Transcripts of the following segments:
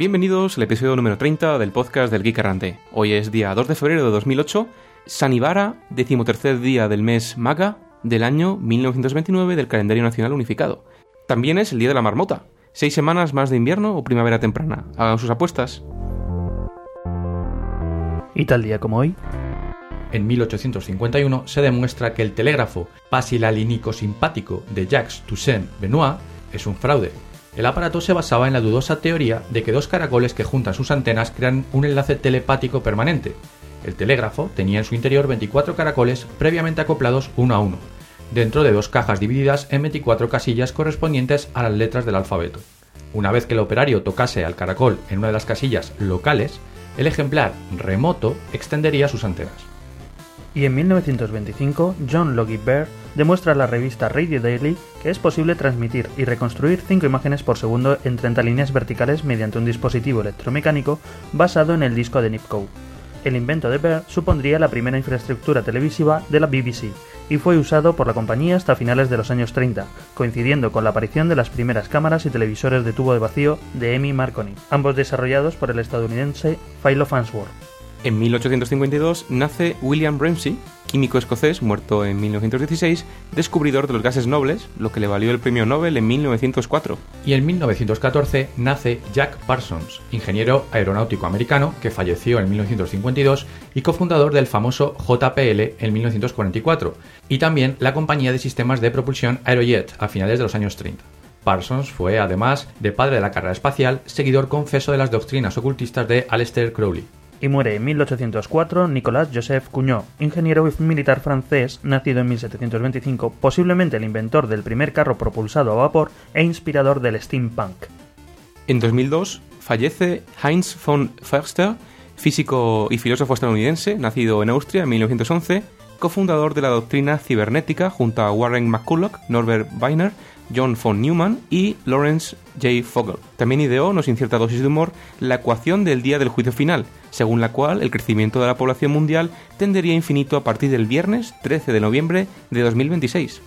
Bienvenidos al episodio número 30 del podcast del Geek Errante. Hoy es día 2 de febrero de 2008, Sanibara, decimotercer día del mes Maga del año 1929 del calendario nacional unificado. También es el día de la marmota. ¿Seis semanas más de invierno o primavera temprana? Hagan sus apuestas. ¿Y tal día como hoy? En 1851 se demuestra que el telégrafo pasilalínico simpático de Jacques Toussaint Benoit es un fraude. El aparato se basaba en la dudosa teoría de que dos caracoles que juntan sus antenas crean un enlace telepático permanente. El telégrafo tenía en su interior 24 caracoles previamente acoplados uno a uno, dentro de dos cajas divididas en 24 casillas correspondientes a las letras del alfabeto. Una vez que el operario tocase al caracol en una de las casillas locales, el ejemplar remoto extendería sus antenas. Y en 1925, John Logie Baird demuestra a la revista Radio Daily que es posible transmitir y reconstruir 5 imágenes por segundo en 30 líneas verticales mediante un dispositivo electromecánico basado en el disco de Nipkow. El invento de Baird supondría la primera infraestructura televisiva de la BBC y fue usado por la compañía hasta finales de los años 30, coincidiendo con la aparición de las primeras cámaras y televisores de tubo de vacío de Emmy Marconi, ambos desarrollados por el estadounidense Philo Farnsworth. En 1852 nace William Ramsay, químico escocés muerto en 1916, descubridor de los gases nobles, lo que le valió el premio Nobel en 1904. Y en 1914 nace Jack Parsons, ingeniero aeronáutico americano que falleció en 1952 y cofundador del famoso JPL en 1944, y también la compañía de sistemas de propulsión Aerojet a finales de los años 30. Parsons fue, además de padre de la carrera espacial, seguidor confeso de las doctrinas ocultistas de Aleister Crowley y muere en 1804 Nicolas Joseph Cugnot, ingeniero militar francés nacido en 1725, posiblemente el inventor del primer carro propulsado a vapor e inspirador del steampunk. En 2002 fallece Heinz von Förster, físico y filósofo estadounidense, nacido en Austria en 1911, cofundador de la doctrina cibernética junto a Warren McCulloch, Norbert Weiner, John von Neumann y Lawrence J. Fogel. También ideó, no sin cierta dosis de humor, la ecuación del día del juicio final, según la cual el crecimiento de la población mundial tendería infinito a partir del viernes 13 de noviembre de 2026.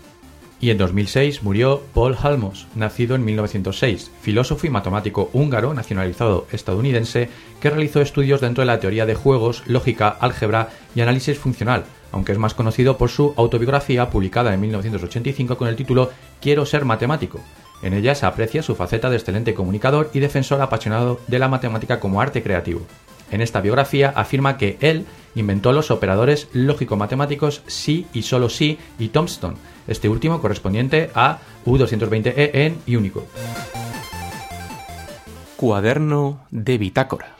Y en 2006 murió Paul Halmos, nacido en 1906, filósofo y matemático húngaro nacionalizado estadounidense que realizó estudios dentro de la teoría de juegos, lógica, álgebra y análisis funcional, aunque es más conocido por su autobiografía publicada en 1985 con el título Quiero ser matemático. En ella se aprecia su faceta de excelente comunicador y defensor apasionado de la matemática como arte creativo. En esta biografía afirma que él inventó los operadores lógico-matemáticos sí y solo sí y Thomson, este último correspondiente a U220E en Unicode. Cuaderno de bitácora.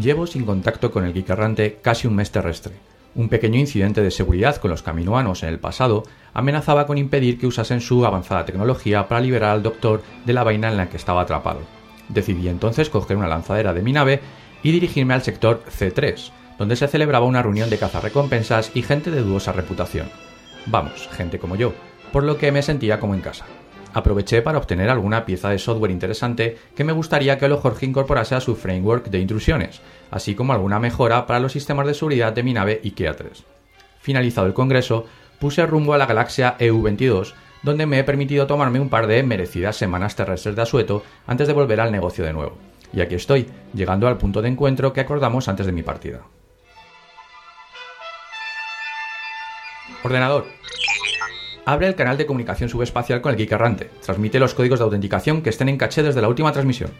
Llevo sin contacto con el geek casi un mes terrestre. Un pequeño incidente de seguridad con los caminoanos en el pasado amenazaba con impedir que usasen su avanzada tecnología para liberar al doctor de la vaina en la que estaba atrapado. Decidí entonces coger una lanzadera de mi nave y dirigirme al sector C3, donde se celebraba una reunión de cazarrecompensas y gente de dudosa reputación. Vamos, gente como yo, por lo que me sentía como en casa aproveché para obtener alguna pieza de software interesante que me gustaría que Jorge incorporase a su framework de intrusiones, así como alguna mejora para los sistemas de seguridad de mi nave IKEA 3. Finalizado el congreso, puse rumbo a la galaxia EU22, donde me he permitido tomarme un par de merecidas semanas terrestres de asueto antes de volver al negocio de nuevo. Y aquí estoy, llegando al punto de encuentro que acordamos antes de mi partida. Ordenador, Abre el canal de comunicación subespacial con el Geek Errante. Transmite los códigos de autenticación que estén en caché desde la última transmisión.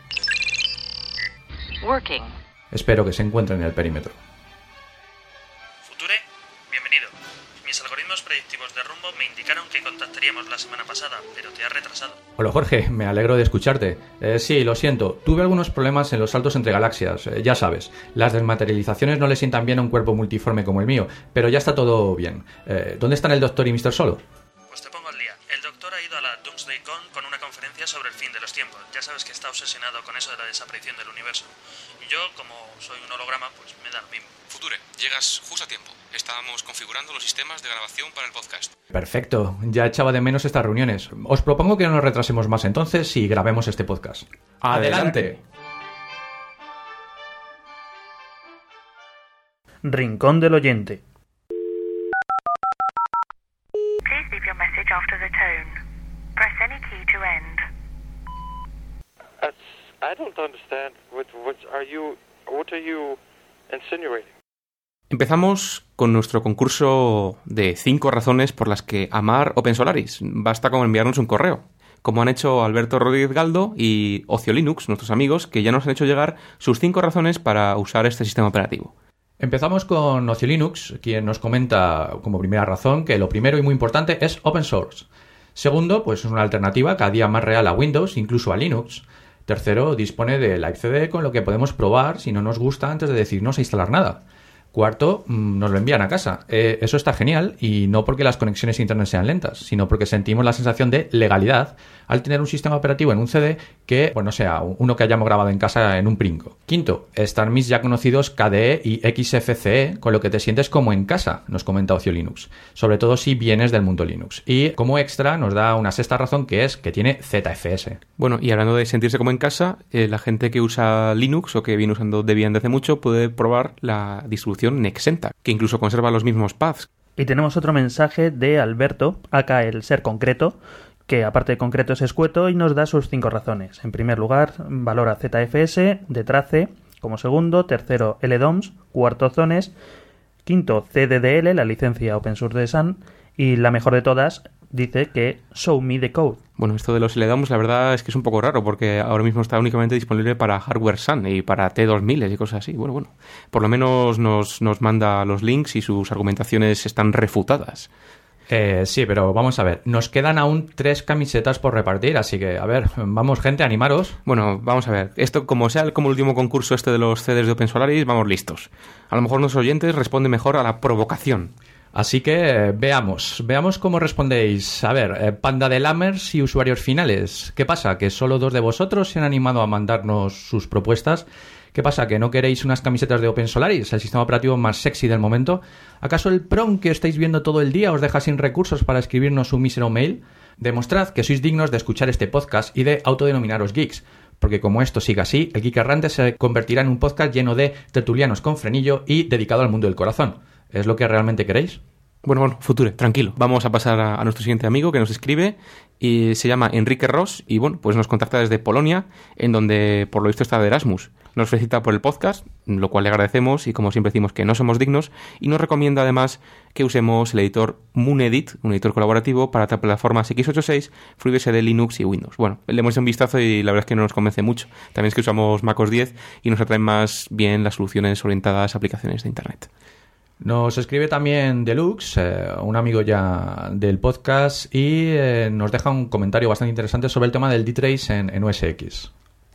Espero que se encuentren en el perímetro. Future, bienvenido. Mis algoritmos predictivos de rumbo me indicaron que contactaríamos la semana pasada, pero te has retrasado. Hola Jorge, me alegro de escucharte. Eh, sí, lo siento, tuve algunos problemas en los saltos entre galaxias, eh, ya sabes. Las desmaterializaciones no le sientan bien a un cuerpo multiforme como el mío, pero ya está todo bien. Eh, ¿Dónde están el doctor y Mr. Solo? Sobre el fin de los tiempos. Ya sabes que está obsesionado con eso de la desaparición del universo. Y yo, como soy un holograma, pues me da lo mismo. Future, llegas justo a tiempo. Estábamos configurando los sistemas de grabación para el podcast. Perfecto, ya echaba de menos estas reuniones. Os propongo que no nos retrasemos más entonces y grabemos este podcast. ¡Adelante! Rincón del oyente. End. That's, I don't understand. What, what are you? What are you insinuating? Empezamos con nuestro concurso de 5 razones por las que amar OpenSolaris. Basta con enviarnos un correo, como han hecho Alberto Rodríguez Galdo y Ocio Linux, nuestros amigos, que ya nos han hecho llegar sus 5 razones para usar este sistema operativo. Empezamos con Ocio Linux, quien nos comenta como primera razón que lo primero y muy importante es open source. Segundo, pues es una alternativa cada día más real a Windows, incluso a Linux. Tercero, dispone de Live CD con lo que podemos probar si no nos gusta antes de decirnos a instalar nada. Cuarto, mm, nos lo envían a casa. Eh, eso está genial y no porque las conexiones internet sean lentas, sino porque sentimos la sensación de legalidad al tener un sistema operativo en un CD que, bueno, sea uno que hayamos grabado en casa en un princo. Quinto, están mis ya conocidos KDE y XFCE, con lo que te sientes como en casa, nos comenta Ocio Linux, sobre todo si vienes del mundo Linux. Y como extra nos da una sexta razón que es que tiene ZFS. Bueno, y hablando de sentirse como en casa, eh, la gente que usa Linux o que viene usando Debian desde hace mucho puede probar la distribución Nexenta, que incluso conserva los mismos paths. Y tenemos otro mensaje de Alberto, acá el ser concreto, que aparte de concreto es escueto y nos da sus cinco razones. En primer lugar, valora ZFS, de Trace, como segundo, tercero LDOMS, cuarto Zones, quinto CDDL, la licencia open source de Sun, y la mejor de todas dice que Show Me the Code. Bueno, esto de los LDOMs la verdad es que es un poco raro porque ahora mismo está únicamente disponible para hardware Sun y para T2000 y cosas así. Bueno, bueno, por lo menos nos, nos manda los links y sus argumentaciones están refutadas. Eh, sí, pero vamos a ver, nos quedan aún tres camisetas por repartir, así que, a ver, vamos gente, animaros. Bueno, vamos a ver, esto como sea como el último concurso este de los CDs de Open Solaris, vamos listos. A lo mejor nuestros oyentes responden mejor a la provocación. Así que eh, veamos, veamos cómo respondéis. A ver, eh, panda de lammers y usuarios finales. ¿Qué pasa? ¿Que solo dos de vosotros se han animado a mandarnos sus propuestas? ¿Qué pasa? ¿Que no queréis unas camisetas de Open Solaris, el sistema operativo más sexy del momento? ¿Acaso el PROM que estáis viendo todo el día os deja sin recursos para escribirnos un mísero mail? Demostrad que sois dignos de escuchar este podcast y de autodenominaros geeks, porque como esto siga así, el Geek Errante se convertirá en un podcast lleno de tertulianos con frenillo y dedicado al mundo del corazón. ¿Es lo que realmente queréis? Bueno, bueno, Future, tranquilo. Vamos a pasar a, nuestro siguiente amigo que nos escribe y se llama Enrique Ross y bueno, pues nos contacta desde Polonia, en donde por lo visto está de Erasmus. Nos felicita por el podcast, lo cual le agradecemos y como siempre decimos que no somos dignos y nos recomienda además que usemos el editor Moonedit, un editor colaborativo para plataformas x86, FreeBSD, Linux y Windows. Bueno, le hemos hecho un vistazo y la verdad es que no nos convence mucho. También es que usamos MacOS 10 y nos atraen más bien las soluciones orientadas a aplicaciones de Internet. Nos escribe también Deluxe, eh, un amigo ya del podcast, y eh, nos deja un comentario bastante interesante sobre el tema del D-Trace en, en OS X.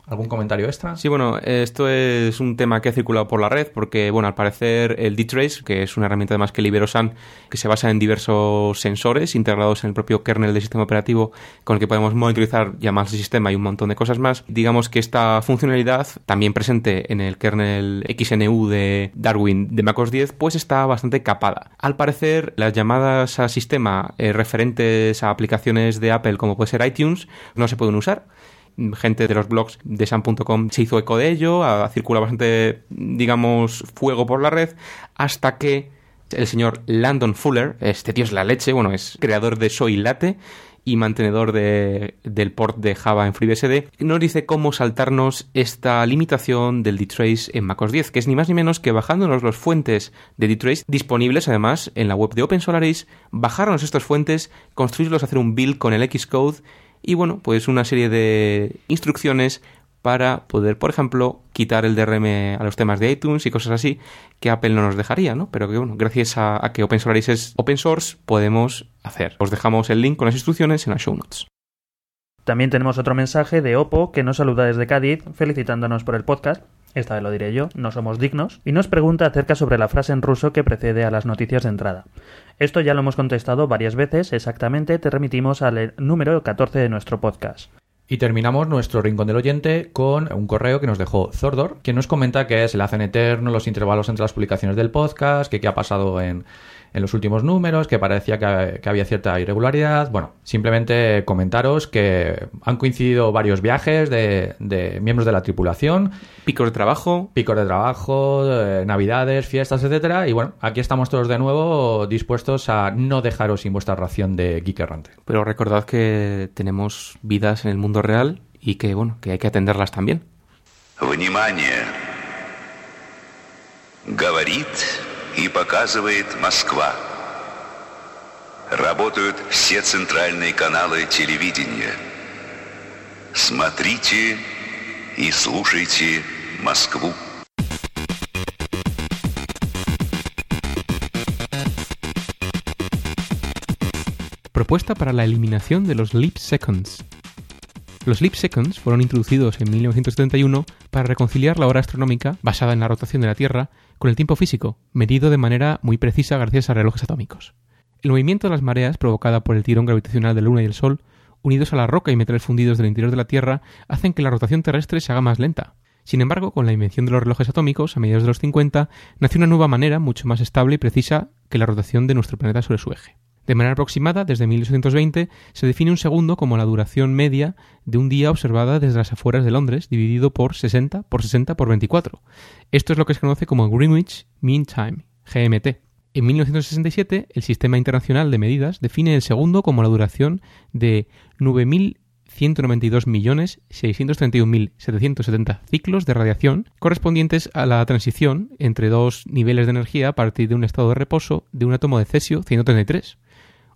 ¿Algún comentario extra? Sí, bueno, esto es un tema que ha circulado por la red porque, bueno, al parecer el D-Trace, que es una herramienta además que liberó Sun, que se basa en diversos sensores integrados en el propio kernel del sistema operativo con el que podemos monitorizar llamadas de sistema y un montón de cosas más, digamos que esta funcionalidad, también presente en el kernel XNU de Darwin de macOS 10, pues está bastante capada. Al parecer, las llamadas a sistema eh, referentes a aplicaciones de Apple como puede ser iTunes no se pueden usar gente de los blogs de Sam.com se hizo eco de ello, circula bastante, digamos, fuego por la red, hasta que el señor Landon Fuller, este tío es la leche, bueno, es creador de Soy Latte y mantenedor de, del port de Java en FreeBSD, nos dice cómo saltarnos esta limitación del dtrace en macOS 10, que es ni más ni menos que bajándonos las fuentes de dtrace disponibles además en la web de OpenSolaris, bajarnos estas fuentes, construirlos, hacer un build con el Xcode y bueno, pues una serie de instrucciones para poder, por ejemplo, quitar el DRM a los temas de iTunes y cosas así que Apple no nos dejaría, ¿no? Pero que bueno, gracias a, que Open Solaris es open source, podemos hacer. Os dejamos el link con las instrucciones en las show notes. También tenemos otro mensaje de Oppo que nos saluda desde Cádiz felicitándonos por el podcast. Esta vez lo diré yo, no somos dignos, y nos pregunta acerca sobre la frase en ruso que precede a las noticias de entrada. Esto ya lo hemos contestado varias veces, exactamente te remitimos al número 14 de nuestro podcast. Y terminamos nuestro rincón del oyente con un correo que nos dejó Zordor, que nos comenta que se le hacen eterno los intervalos entre las publicaciones del podcast, que qué ha pasado en, en los últimos números, que parecía que, que, había cierta irregularidad. Bueno, simplemente comentaros que han coincidido varios viajes de, de miembros de la tripulación. Picos de trabajo. Picos de trabajo, eh, navidades, fiestas, etcétera. Y bueno, aquí estamos todos de nuevo dispuestos a no dejaros sin vuestra ración de geek errante. Pero recordad que tenemos vidas en el mundo real y que, bueno, que hay que atenderlas también. Внимание! Говорит и показывает Москва. Работают все центральные каналы телевидения. Смотрите и слушайте Москву. Propuesta para la eliminación de los leap seconds. Los leap seconds fueron introducidos en 1971 para reconciliar la hora astronómica, basada en la rotación de la Tierra, con el tiempo físico, medido de manera muy precisa gracias a relojes atómicos. El movimiento de las mareas provocada por el tirón gravitacional de la Luna y el Sol, unidos a la roca y metales fundidos del interior de la Tierra, hacen que la rotación terrestre se haga más lenta. Sin embargo, con la invención de los relojes atómicos a mediados de los 50, nació una nueva manera mucho más estable y precisa que la rotación de nuestro planeta sobre su eje. De manera aproximada, desde 1820, se define un segundo como la duración media de un día observada desde las afueras de Londres, dividido por 60 por 60 por 24. Esto es lo que se conoce como Greenwich Mean Time, GMT. En 1967, el Sistema Internacional de Medidas define el segundo como la duración de 9.192.631.770 ciclos de radiación correspondientes a la transición entre dos niveles de energía a partir de un estado de reposo de un átomo de cesio 133.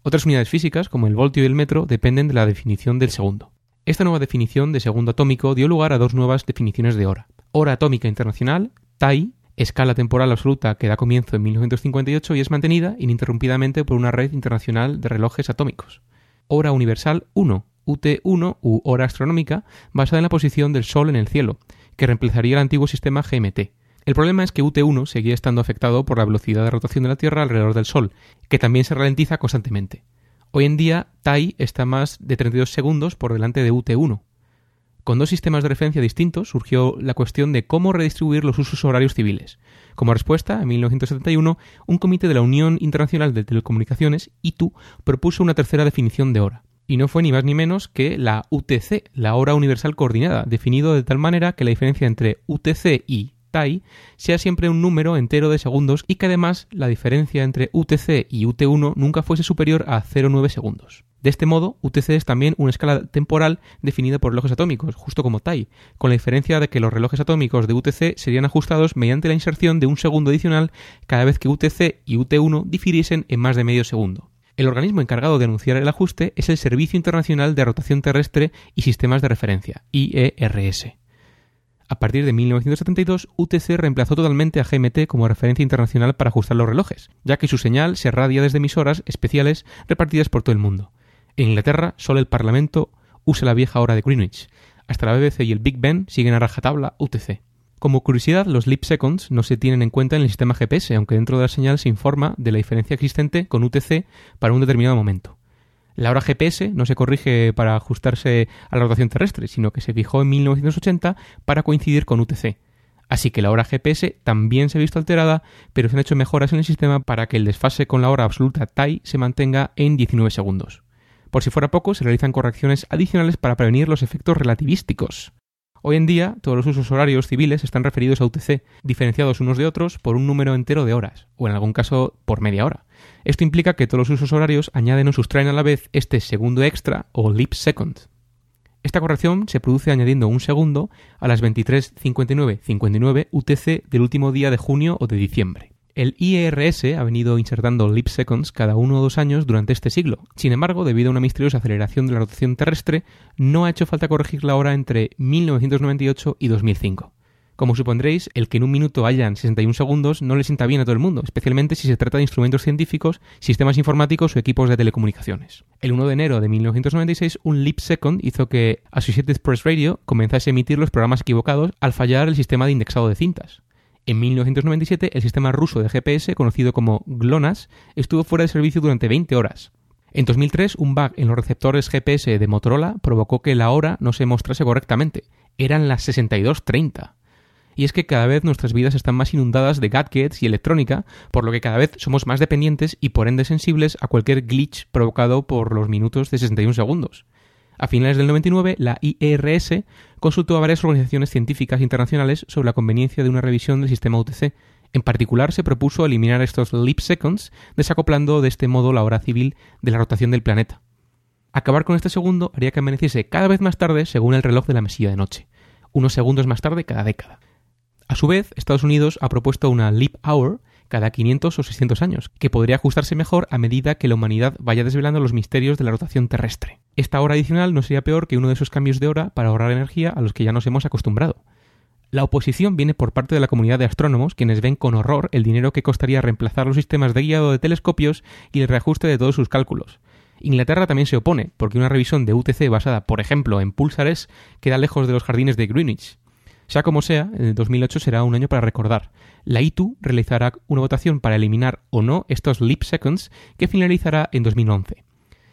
Otras unidades físicas, como el voltio y el metro, dependen de la definición del segundo. Esta nueva definición de segundo atómico dio lugar a dos nuevas definiciones de hora. Hora atómica internacional, TAI, escala temporal absoluta que da comienzo en 1958 y es mantenida ininterrumpidamente por una red internacional de relojes atómicos. Hora universal 1, UT1 u hora astronómica, basada en la posición del Sol en el cielo, que reemplazaría el antiguo sistema GMT. El problema es que UT1 seguía estando afectado por la velocidad de rotación de la Tierra alrededor del Sol, que también se ralentiza constantemente. Hoy en día, TAI está más de 32 segundos por delante de UT1. Con dos sistemas de referencia distintos surgió la cuestión de cómo redistribuir los usos horarios civiles. Como respuesta, en 1971, un comité de la Unión Internacional de Telecomunicaciones, ITU, propuso una tercera definición de hora. Y no fue ni más ni menos que la UTC, la hora universal coordinada, definido de tal manera que la diferencia entre UTC y TAI sea siempre un número entero de segundos y que además la diferencia entre UTC y UT1 nunca fuese superior a 0,9 segundos. De este modo, UTC es también una escala temporal definida por relojes atómicos, justo como TAI, con la diferencia de que los relojes atómicos de UTC serían ajustados mediante la inserción de un segundo adicional cada vez que UTC y UT1 difiriesen en más de medio segundo. El organismo encargado de anunciar el ajuste es el Servicio Internacional de Rotación Terrestre y Sistemas de Referencia, IERS. A partir de 1972, UTC reemplazó totalmente a GMT como referencia internacional para ajustar los relojes, ya que su señal se radia desde emisoras especiales repartidas por todo el mundo. En Inglaterra, solo el Parlamento usa la vieja hora de Greenwich. Hasta la BBC y el Big Ben siguen a rajatabla UTC. Como curiosidad, los leap seconds no se tienen en cuenta en el sistema GPS, aunque dentro de la señal se informa de la diferencia existente con UTC para un determinado momento. La hora GPS no se corrige para ajustarse a la rotación terrestre, sino que se fijó en 1980 para coincidir con UTC. Así que la hora GPS también se ha visto alterada, pero se han hecho mejoras en el sistema para que el desfase con la hora absoluta TAI se mantenga en 19 segundos. Por si fuera poco, se realizan correcciones adicionales para prevenir los efectos relativísticos. Hoy en día, todos los usos horarios civiles están referidos a UTC, diferenciados unos de otros por un número entero de horas, o en algún caso por media hora. Esto implica que todos los usos horarios añaden o sustraen a la vez este segundo extra o leap second. Esta corrección se produce añadiendo un segundo a las 23.59.59 UTC del último día de junio o de diciembre. El IRS ha venido insertando leap seconds cada uno o dos años durante este siglo. Sin embargo, debido a una misteriosa aceleración de la rotación terrestre, no ha hecho falta corregir la hora entre 1998 y 2005. Como supondréis, el que en un minuto hayan 61 segundos no le sienta bien a todo el mundo, especialmente si se trata de instrumentos científicos, sistemas informáticos o equipos de telecomunicaciones. El 1 de enero de 1996, un leap second hizo que Associated Press Radio comenzase a emitir los programas equivocados al fallar el sistema de indexado de cintas. En 1997, el sistema ruso de GPS, conocido como GLONASS, estuvo fuera de servicio durante 20 horas. En 2003, un bug en los receptores GPS de Motorola provocó que la hora no se mostrase correctamente. Eran las 62.30. Y es que cada vez nuestras vidas están más inundadas de gadgets y electrónica, por lo que cada vez somos más dependientes y por ende sensibles a cualquier glitch provocado por los minutos de 61 segundos. A finales del 99, la IRS consultó a varias organizaciones científicas internacionales sobre la conveniencia de una revisión del sistema UTC. En particular, se propuso eliminar estos leap seconds, desacoplando de este modo la hora civil de la rotación del planeta. Acabar con este segundo haría que amaneciese cada vez más tarde según el reloj de la mesilla de noche, unos segundos más tarde cada década. A su vez, Estados Unidos ha propuesto una leap hour cada 500 o 600 años, que podría ajustarse mejor a medida que la humanidad vaya desvelando los misterios de la rotación terrestre. Esta hora adicional no sería peor que uno de esos cambios de hora para ahorrar energía a los que ya nos hemos acostumbrado. La oposición viene por parte de la comunidad de astrónomos, quienes ven con horror el dinero que costaría reemplazar los sistemas de guiado de telescopios y el reajuste de todos sus cálculos. Inglaterra también se opone, porque una revisión de UTC basada, por ejemplo, en púlsares queda lejos de los jardines de Greenwich. Sea como sea, el 2008 será un año para recordar. La ITU realizará una votación para eliminar o no estos leap seconds que finalizará en 2011.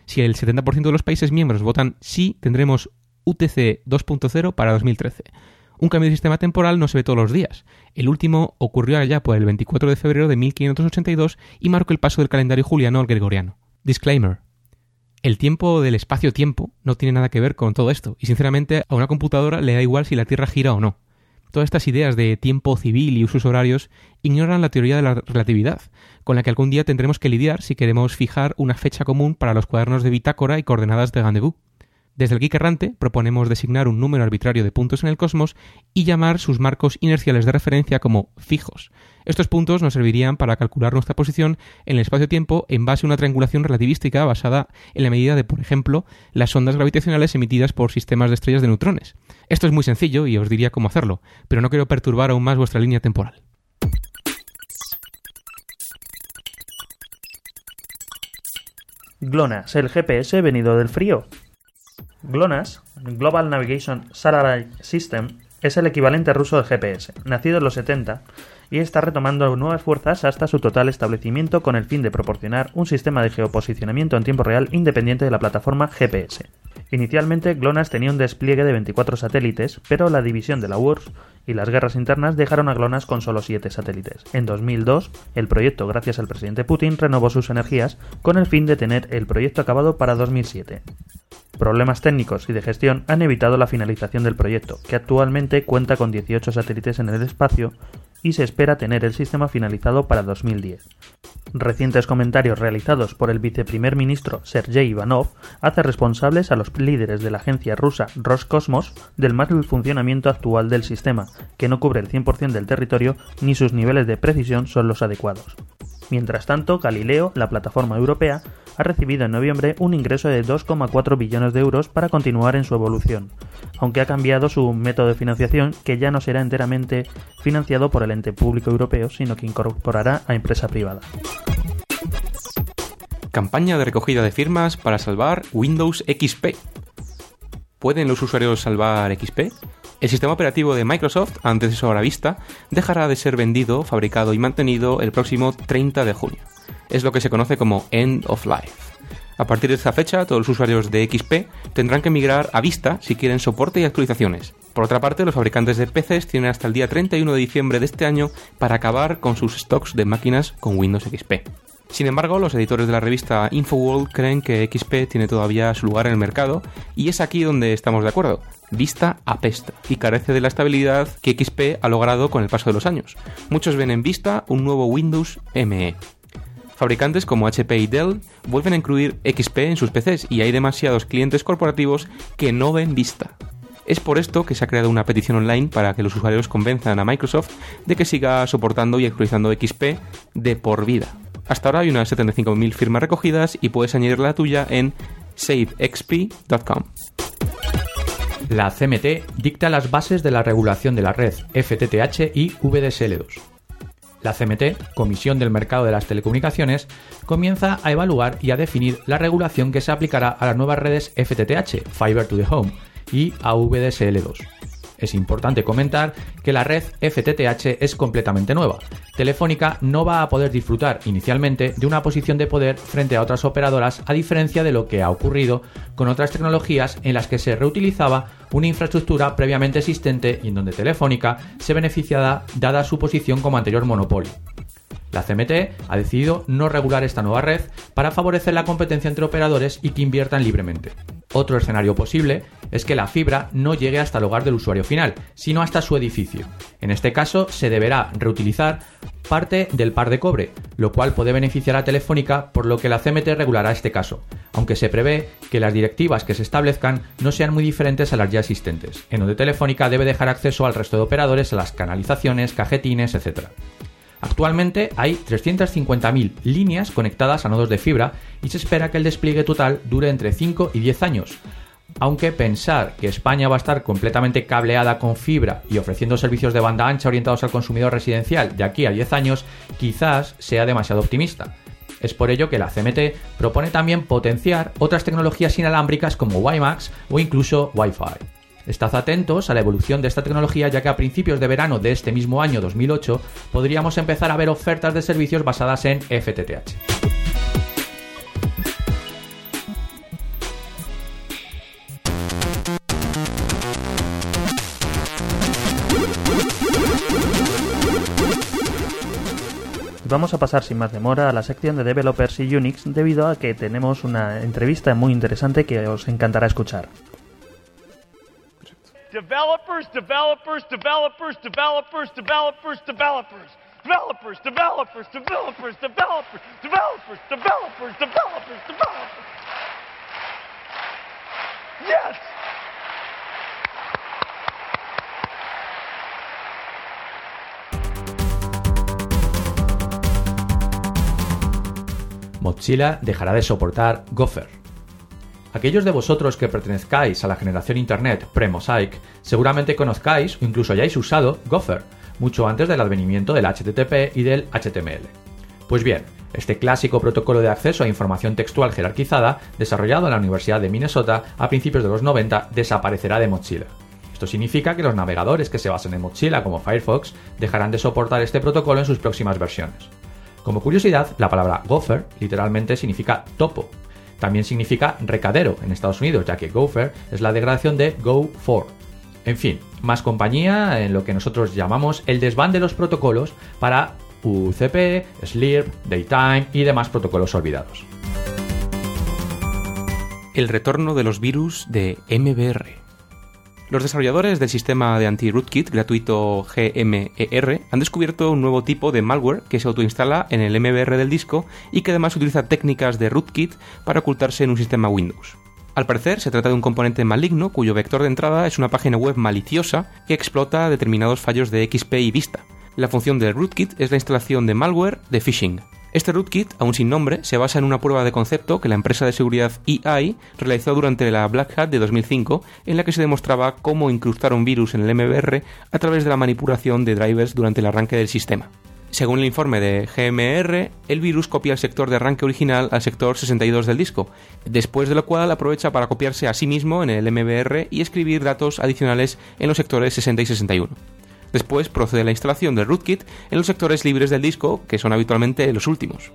Si el 70% de los países miembros votan sí, tendremos UTC 2.0 para 2013. Un cambio de sistema temporal no se ve todos los días. El último ocurrió allá por el 24 de febrero de 1582 y marcó el paso del calendario juliano al gregoriano. Disclaimer. El tiempo del espacio-tiempo no tiene nada que ver con todo esto, y sinceramente a una computadora le da igual si la Tierra gira o no. Todas estas ideas de tiempo civil y usos horarios ignoran la teoría de la relatividad, con la que algún día tendremos que lidiar si queremos fijar una fecha común para los cuadernos de bitácora y coordenadas de rendezvous. Desde el Geek Errante proponemos designar un número arbitrario de puntos en el cosmos y llamar sus marcos inerciales de referencia como fijos. Estos puntos nos servirían para calcular nuestra posición en el espacio-tiempo en base a una triangulación relativística basada en la medida de, por ejemplo, las ondas gravitacionales emitidas por sistemas de estrellas de neutrones. Esto es muy sencillo y os diría cómo hacerlo, pero no quiero perturbar aún más vuestra línea temporal. GLONASS, el GPS venido del frío. GLONASS, Global Navigation Satellite System, es el equivalente ruso del GPS, nacido en los 70 y está retomando nuevas fuerzas hasta su total establecimiento con el fin de proporcionar un sistema de geoposicionamiento en tiempo real independiente de la plataforma GPS. Inicialmente, GLONASS tenía un despliegue de 24 satélites, pero la división de la URSS y las guerras internas dejaron a GLONASS con solo 7 satélites. En 2002, el proyecto, gracias al presidente Putin, renovó sus energías con el fin de tener el proyecto acabado para 2007. Problemas técnicos y de gestión han evitado la finalización del proyecto, que actualmente cuenta con 18 satélites en el espacio y se espera tener el sistema finalizado para 2010. Recientes comentarios realizados por el viceprimer ministro Sergei Ivanov hacen responsables a los líderes de la agencia rusa Roscosmos del mal funcionamiento actual del sistema, que no cubre el 100% del territorio ni sus niveles de precisión son los adecuados. Mientras tanto, Galileo, la plataforma europea, ha recibido en noviembre un ingreso de 2,4 billones de euros para continuar en su evolución, aunque ha cambiado su método de financiación que ya no será enteramente financiado por el ente público europeo, sino que incorporará a empresa privada. Campaña de recogida de firmas para salvar Windows XP. ¿Pueden los usuarios salvar XP? El sistema operativo de Microsoft, antes de su hora vista, dejará de ser vendido, fabricado y mantenido el próximo 30 de junio. Es lo que se conoce como End of Life. A partir de esta fecha, todos los usuarios de XP tendrán que migrar a Vista si quieren soporte y actualizaciones. Por otra parte, los fabricantes de PCs tienen hasta el día 31 de diciembre de este año para acabar con sus stocks de máquinas con Windows XP. Sin embargo, los editores de la revista InfoWorld creen que XP tiene todavía su lugar en el mercado y es aquí donde estamos de acuerdo. Vista apesta y carece de la estabilidad que XP ha logrado con el paso de los años. Muchos ven en Vista un nuevo Windows ME. Fabricantes como HP y Dell vuelven a incluir XP en sus PCs y hay demasiados clientes corporativos que no ven Vista. Es por esto que se ha creado una petición online para que los usuarios convenzan a Microsoft de que siga soportando y actualizando XP de por vida. Hasta ahora hay unas 75.000 firmas recogidas y puedes añadir la tuya en savexp.com. La CMT dicta las bases de la regulación de la red FTTH y VDSL2. La CMT, Comisión del Mercado de las Telecomunicaciones, comienza a evaluar y a definir la regulación que se aplicará a las nuevas redes FTTH, Fiber to the Home, y a VDSL2. Es importante comentar que la red FTTH es completamente nueva. Telefónica no va a poder disfrutar inicialmente de una posición de poder frente a otras operadoras a diferencia de lo que ha ocurrido con otras tecnologías en las que se reutilizaba una infraestructura previamente existente y en donde Telefónica se beneficiaba dada su posición como anterior monopolio. La CMT ha decidido no regular esta nueva red para favorecer la competencia entre operadores y que inviertan libremente. Otro escenario posible es que la fibra no llegue hasta el hogar del usuario final, sino hasta su edificio. En este caso, se deberá reutilizar parte del par de cobre, lo cual puede beneficiar a Telefónica, por lo que la CMT regulará este caso, aunque se prevé que las directivas que se establezcan no sean muy diferentes a las ya existentes, en donde Telefónica debe dejar acceso al resto de operadores a las canalizaciones, cajetines, etc. Actualmente hay 350.000 líneas conectadas a nodos de fibra y se espera que el despliegue total dure entre 5 y 10 años. Aunque pensar que España va a estar completamente cableada con fibra y ofreciendo servicios de banda ancha orientados al consumidor residencial de aquí a 10 años quizás sea demasiado optimista. Es por ello que la CMT propone también potenciar otras tecnologías inalámbricas como WiMAX o incluso Wi-Fi. Estad atentos a la evolución de esta tecnología ya que a principios de verano de este mismo año 2008 podríamos empezar a ver ofertas de servicios basadas en FTTH. Vamos a pasar sin más demora a la sección de developers y Unix debido a que tenemos una entrevista muy interesante que os encantará escuchar. Developers, developers, developers, developers, developers, developers. Developers, developers, developers, developers, developers, developers, developers, developers. Yes! Mozilla dejará de soportar Gopher. Aquellos de vosotros que pertenezcáis a la generación Internet pre-Mosaic seguramente conozcáis o incluso hayáis usado Gopher, mucho antes del advenimiento del HTTP y del HTML. Pues bien, este clásico protocolo de acceso a información textual jerarquizada, desarrollado en la Universidad de Minnesota a principios de los 90, desaparecerá de Mozilla. Esto significa que los navegadores que se basen en Mozilla como Firefox dejarán de soportar este protocolo en sus próximas versiones. Como curiosidad, la palabra Gopher literalmente significa topo, también significa recadero en Estados Unidos, ya que gopher es la degradación de go for. En fin, más compañía en lo que nosotros llamamos el desván de los protocolos para UCP, SLIRP, Daytime y demás protocolos olvidados. El retorno de los virus de MBR. Los desarrolladores del sistema de anti-rootkit gratuito GMER han descubierto un nuevo tipo de malware que se autoinstala en el MBR del disco y que además utiliza técnicas de rootkit para ocultarse en un sistema Windows. Al parecer, se trata de un componente maligno cuyo vector de entrada es una página web maliciosa que explota determinados fallos de XP y Vista. La función del rootkit es la instalación de malware de phishing. Este rootkit, aún sin nombre, se basa en una prueba de concepto que la empresa de seguridad EI realizó durante la Black Hat de 2005, en la que se demostraba cómo incrustar un virus en el MBR a través de la manipulación de drivers durante el arranque del sistema. Según el informe de GMR, el virus copia el sector de arranque original al sector 62 del disco, después de lo cual aprovecha para copiarse a sí mismo en el MBR y escribir datos adicionales en los sectores 60 y 61. Después procede la instalación del rootkit en los sectores libres del disco, que son habitualmente los últimos.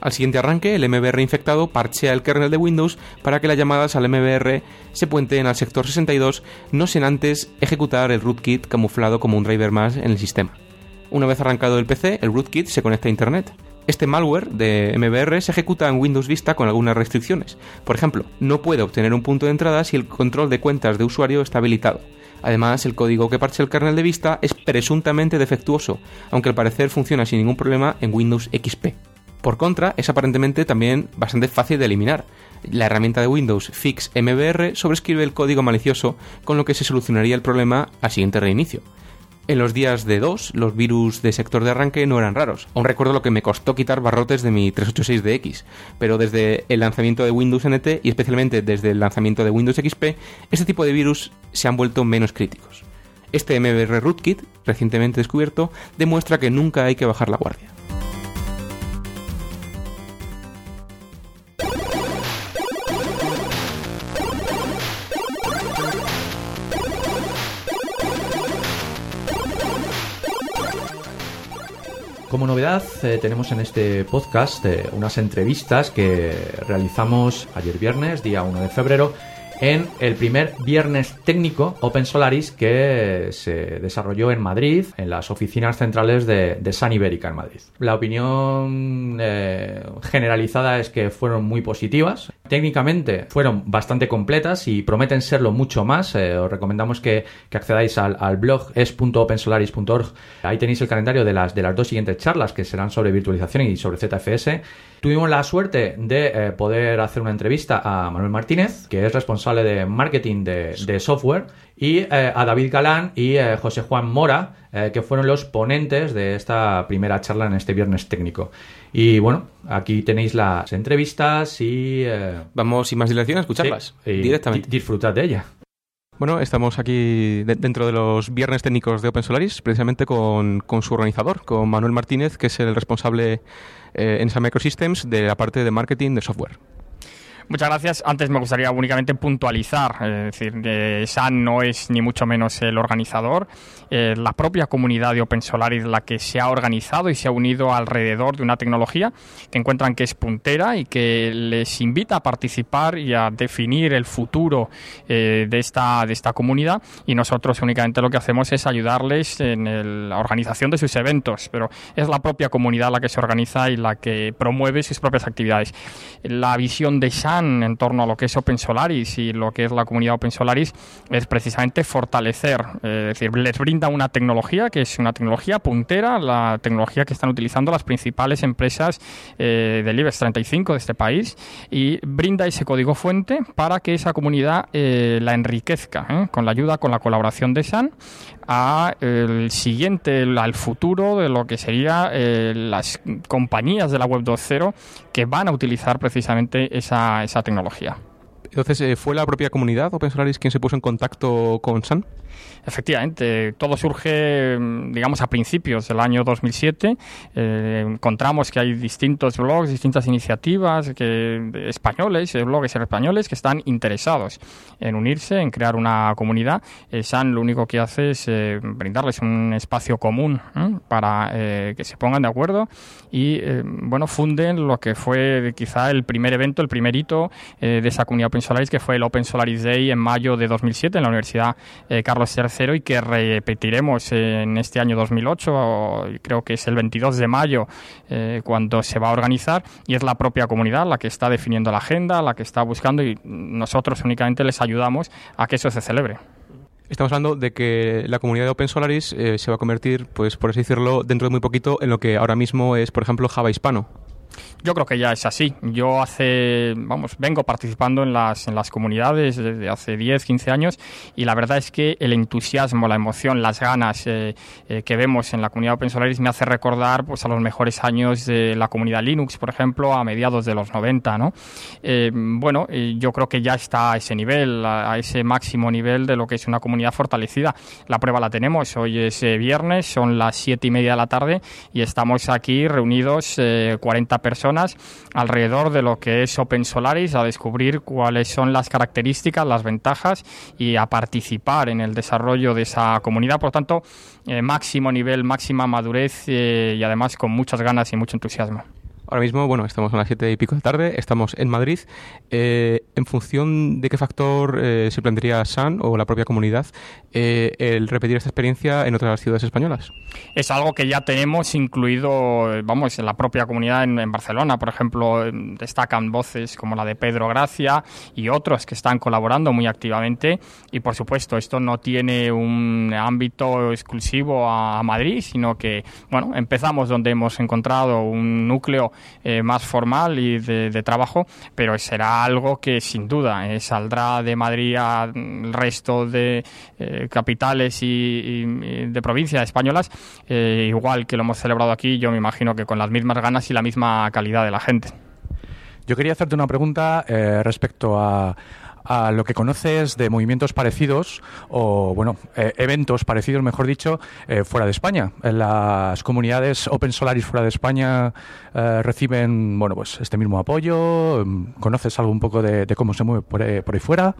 Al siguiente arranque, el MBR infectado parchea el kernel de Windows para que las llamadas al MBR se puenten al sector 62, no sin antes ejecutar el rootkit camuflado como un driver más en el sistema. Una vez arrancado el PC, el rootkit se conecta a Internet. Este malware de MBR se ejecuta en Windows Vista con algunas restricciones. Por ejemplo, no puede obtener un punto de entrada si el control de cuentas de usuario está habilitado. Además, el código que parche el kernel de Vista es presuntamente defectuoso, aunque al parecer funciona sin ningún problema en Windows XP. Por contra, es aparentemente también bastante fácil de eliminar. La herramienta de Windows Fix MBR sobrescribe el código malicioso, con lo que se solucionaría el problema al siguiente reinicio. En los días de 2, los virus de sector de arranque no eran raros. Aún recuerdo lo que me costó quitar barrotes de mi 386DX, pero desde el lanzamiento de Windows NT y especialmente desde el lanzamiento de Windows XP, este tipo de virus se han vuelto menos críticos. Este MBR Rootkit, recientemente descubierto, demuestra que nunca hay que bajar la guardia. Como novedad, eh, tenemos en este podcast eh, unas entrevistas que realizamos ayer viernes, día 1 de febrero, en el primer viernes técnico Open Solaris que se desarrolló en Madrid, en las oficinas centrales de, San Ibérica en Madrid. La opinión eh, generalizada es que fueron muy positivas. Técnicamente fueron bastante completas y prometen serlo mucho más. Eh, os recomendamos que, que accedáis al, blog es.opensolaris.org. Ahí tenéis el calendario de las, de las dos siguientes charlas que serán sobre virtualización y sobre ZFS. Tuvimos la suerte de eh, poder hacer una entrevista a Manuel Martínez, que es responsable de marketing de, de software, y eh, a David Galán y José Juan Mora, que fueron los ponentes de esta primera charla en este viernes técnico. Y bueno, aquí tenéis las entrevistas y... eh, Vamos sin más dilación a escucharlas sí, y directamente. di- disfrutad de ella. Bueno, estamos aquí de- dentro de los viernes técnicos de Open Solaris, precisamente con, con su organizador, con Manuel Martínez, que es el responsable eh, en Sun Microsystems de la parte de marketing de software. Muchas gracias. Antes me gustaría únicamente puntualizar, es decir, que SAN no es ni mucho menos el organizador, eh, la propia comunidad de Open Solaris la que se ha organizado y se ha unido alrededor de una tecnología que encuentran que es puntera y que les invita a participar y a definir el futuro eh, de, esta, de esta comunidad y nosotros únicamente lo que hacemos es ayudarles en el- la organización de sus eventos, pero es la propia comunidad la que se organiza y la que promueve sus propias actividades. La visión de SAN en torno a lo que es Open Solaris y lo que es la comunidad Open Solaris es precisamente fortalecer, eh, es decir, les brinda una tecnología que es una tecnología puntera, la tecnología que están utilizando las principales empresas eh, del IBEX 35 de este país y brinda ese código fuente para que esa comunidad eh, la enriquezca ¿eh? con la ayuda, con la colaboración de SAN a el siguiente, al futuro de lo que sería eh, las compañías de la web 2.0 que van a utilizar precisamente esa, esa tecnología. Entonces, eh, ¿fue la propia comunidad Open Solaris quien se puso en contacto con Sun? Efectivamente, todo surge, mm, digamos, a principios del año 2007. Eh, encontramos que hay distintos blogs, distintas iniciativas que, españoles, eh, blogs españoles que están interesados en unirse, en crear una comunidad. Eh, SAN lo único que hace es eh, brindarles un espacio común ¿eh? para que se pongan de acuerdo y, bueno, funden lo que fue quizá el primer evento, el primer hito de esa comunidad Open Solaris, que fue el Open Solaris Day en mayo de 2007 en la Universidad eh, Carlos III y que repetiremos en este año 2008, o creo que es el 22 de mayo eh, cuando se va a organizar y es la propia comunidad la que está definiendo la agenda, la que está buscando y nosotros únicamente les ayudamos a que eso se celebre. Estamos hablando de que la comunidad de Open Solaris eh, se va a convertir, pues por así decirlo, dentro de muy poquito en lo que ahora mismo es, por ejemplo, Java hispano. Yo creo que ya es así. Yo hace, vamos, vengo participando en las, en las comunidades desde hace 10, 15 años y la verdad es que el entusiasmo, la emoción, las ganas eh, eh, que vemos en la comunidad Open Solaris me hace recordar pues, a los mejores años de la comunidad Linux, por ejemplo, a mediados de los 90, ¿no? Eh, bueno, eh, yo creo que ya está a ese nivel, a, a ese máximo nivel de lo que es una comunidad fortalecida. La prueba la tenemos. Hoy es eh, viernes, son las siete y media de la tarde y estamos aquí reunidos eh, 40 personas alrededor de lo que es Open Solaris a descubrir cuáles son las características, las ventajas y a participar en el desarrollo de esa comunidad. Por tanto, eh, máximo nivel, máxima madurez eh, y además con muchas ganas y mucho entusiasmo. Ahora mismo, bueno, estamos a las siete y pico de tarde, estamos en Madrid. Eh, ¿En función de qué factor eh, se plantearía SAN o la propia comunidad eh, el repetir esta experiencia en otras ciudades españolas? Es algo que ya tenemos incluido, eh, vamos, en la propia comunidad en, Barcelona. Por ejemplo, destacan voces como la de Pedro Gracia y otros que están colaborando muy activamente. Y por supuesto, esto no tiene un ámbito exclusivo a Madrid, sino que, bueno, empezamos donde hemos encontrado un núcleo eh, más formal y de, trabajo, pero será algo que sin duda eh, saldrá de Madrid al resto de eh, capitales y, y- de provincias españolas, eh, igual que lo hemos celebrado aquí, yo me imagino que con las mismas ganas y la misma calidad de la gente. Yo quería hacerte una pregunta respecto a, a lo que conoces de movimientos parecidos o, bueno, eh, eventos parecidos, mejor dicho, eh, fuera de España. En las comunidades Open Solaris fuera de España eh, reciben, bueno, pues este mismo apoyo. Mm, ¿Conoces algo un poco de, de cómo se mueve por, por ahí fuera?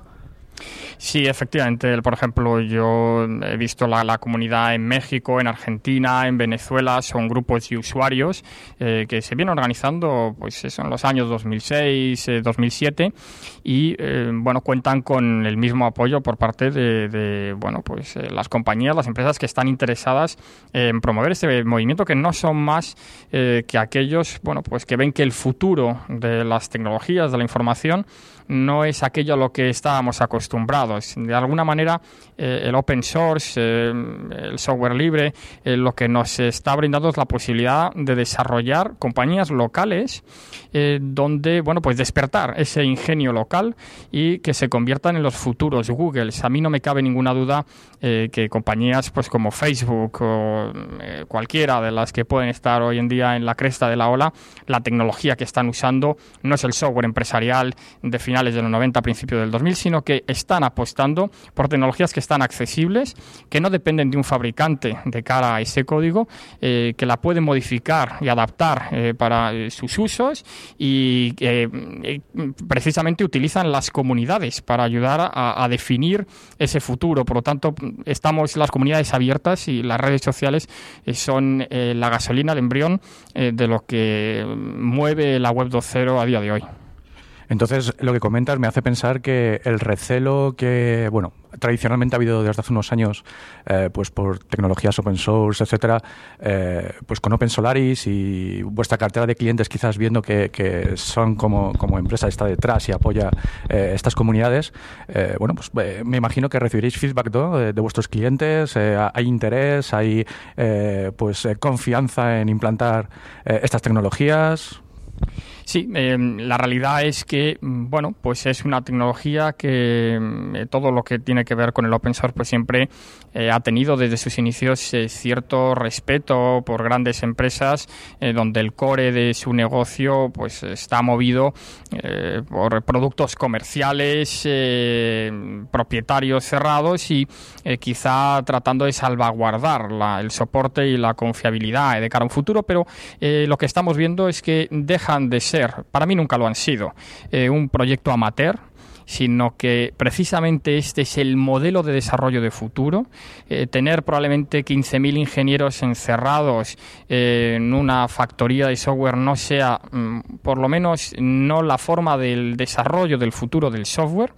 Sí, efectivamente. Por ejemplo, yo he visto la, comunidad en México, en Argentina, en Venezuela, son grupos de usuarios eh, que se vienen organizando pues en los años 2006, 2007 eh, y eh, bueno, cuentan con el mismo apoyo por parte de, bueno, pues las compañías, las empresas que están interesadas en promover este movimiento que no son más que aquellos, bueno, pues que ven que el futuro de las tecnologías, de la información, no es aquello a lo que estábamos acostumbrados. De alguna manera, eh, el open source, eh, el software libre, eh, lo que nos está brindando es la posibilidad de desarrollar compañías locales donde, bueno, pues despertar ese ingenio local y que se conviertan en los futuros Google. A mí no me cabe ninguna duda que compañías pues como Facebook o cualquiera de las que pueden estar hoy en día en la cresta de la ola, la tecnología que están usando no es el software empresarial de finales de los 90, principios del 2000, sino que están apostando por tecnologías que están accesibles, que no dependen de un fabricante de cara a ese código, eh, que la pueden modificar y adaptar eh, para eh, sus usos y precisamente utilizan las comunidades para ayudar a, definir ese futuro. Por lo tanto, estamos las comunidades abiertas y las redes sociales son la gasolina, el embrión de lo que mueve la web 2.0 a día de hoy. Entonces, lo que comentas me hace pensar que el recelo que, bueno, tradicionalmente ha habido desde hace unos años, eh, pues por tecnologías open source, etcétera, eh, pues con Open Solaris y vuestra cartera de clientes quizás viendo que, son como, como, empresa está detrás y apoya eh, estas comunidades, bueno, pues me imagino que recibiréis feedback de, de, vuestros clientes, hay interés, hay pues confianza en implantar estas tecnologías. Sí, em, la realidad es que, mm, bueno, pues es una tecnología que em, todo lo que tiene que ver con el open source, pues siempre eh, ha tenido desde sus inicios eh, cierto respeto por grandes empresas, eh, donde el core de su negocio, pues está movido por productos comerciales, propietarios cerrados y quizá tratando de salvaguardar el soporte y la confiabilidad de cara a un futuro, pero lo que estamos viendo es que dejan de ser para mí nunca lo han sido, eh, un proyecto amateur sino que precisamente este es el modelo de desarrollo de futuro. Eh, tener probablemente 15.000 ingenieros encerrados eh, en una factoría de software no sea, mm, por lo menos, no la forma del desarrollo del futuro del software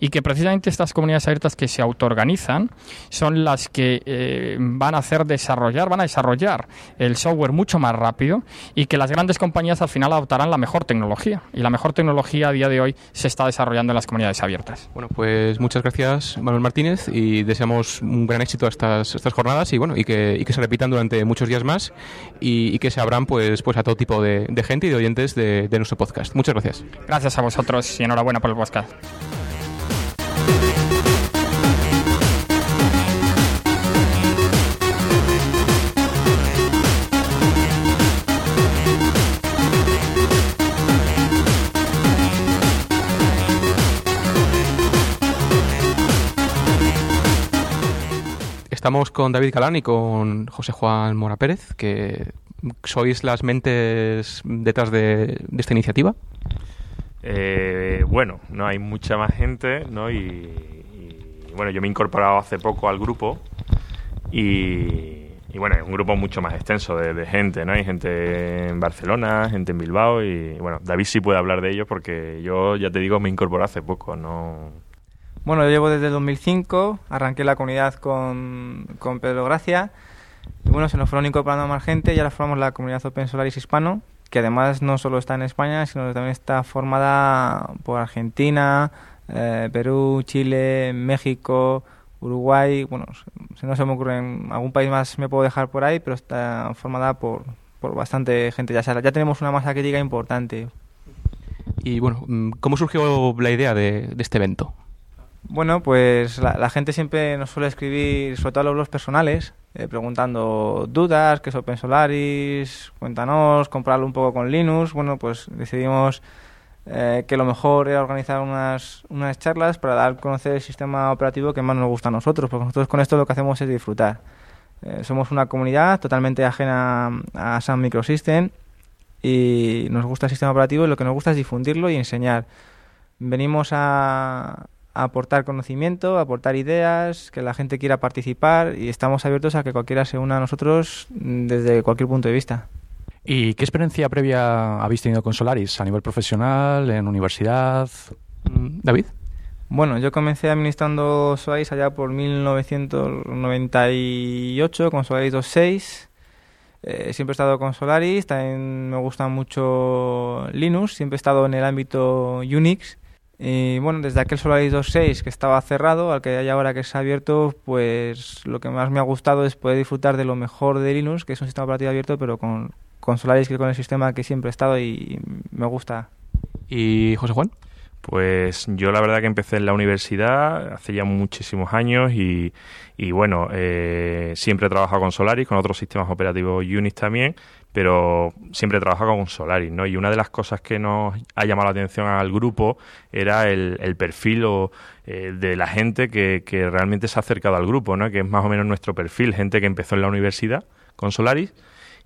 y que precisamente estas comunidades abiertas que se autoorganizan son las que eh, van a hacer desarrollar, van a desarrollar el software mucho más rápido y que las grandes compañías al final adoptarán la mejor tecnología y la mejor tecnología a día de hoy se está desarrollando en las comunidades abiertas. Bueno, pues muchas gracias Manuel Martínez y deseamos un gran éxito a estas, estas jornadas y bueno y que, y que se repitan durante muchos días más y, que se abran pues, pues a todo tipo de, gente y de oyentes de, de nuestro podcast. Muchas gracias. Gracias a vosotros y enhorabuena por el podcast. Estamos con David Calán y con José Juan Mora Pérez, que sois las mentes detrás de, esta iniciativa. Eh, bueno, no hay mucha más gente, ¿no? Y, bueno, yo me he incorporado hace poco al grupo y, bueno, es un grupo mucho más extenso de, gente, ¿no? Hay gente en Barcelona, gente en Bilbao y bueno, David sí puede hablar de ello porque yo ya te digo me incorporé hace poco, no bueno, yo llevo desde 2005, arranqué la comunidad con, con Pedro Gracia y bueno, se nos fueron incorporando más gente y ahora formamos la comunidad Open Solaris Hispano, que además no solo está en España, sino que también está formada por Argentina, eh, Perú, Chile, México, Uruguay, bueno, si no se me ocurre en algún país más me puedo dejar por ahí, pero está formada por, por bastante gente. Ya, ya tenemos una masa crítica importante. Y bueno, ¿cómo surgió la idea de este evento? Bueno, pues la, gente siempre nos suele escribir, sobre todo los blogs personales, eh, preguntando dudas, qué es Open Solaris, cuéntanos, comprarlo un poco con Linux. Bueno, pues decidimos eh, que lo mejor era organizar unas, unas charlas para dar a conocer el sistema operativo que más nos gusta a nosotros, porque nosotros con esto lo que hacemos es disfrutar. Eh, somos una comunidad totalmente ajena a Sun Microsystem y nos gusta el sistema operativo y lo que nos gusta es difundirlo y enseñar. Venimos a, aportar conocimiento, aportar ideas, que la gente quiera participar y estamos abiertos a que cualquiera se una a nosotros mm, desde cualquier punto de vista. ¿Y qué experiencia previa habéis tenido con Solaris? ¿A nivel profesional, en universidad? Mm, David. Bueno, yo comencé administrando Solaris allá por 1998 con Solaris 2.6. Eh, siempre he estado con Solaris, también me gusta mucho Linux, siempre he estado en el ámbito Unix. Y bueno, desde aquel Solaris 2.6 que estaba cerrado al que hay ahora que es abierto, pues lo que más me ha gustado es poder disfrutar de lo mejor de Linux, que es un sistema operativo abierto, pero con, con Solaris, que es con el sistema que siempre he estado y me gusta. ¿Y José Juan? Pues yo la verdad que empecé en la universidad hace ya muchísimos años y, y bueno, eh, siempre he trabajado con Solaris, con otros sistemas operativos Unix también, pero siempre he trabajado con Solaris, ¿no? Y una de las cosas que nos ha llamado la atención al grupo era el, perfil o, eh, de la gente que, que realmente se ha acercado al grupo, ¿no? Que es más o menos nuestro perfil, gente que empezó en la universidad con Solaris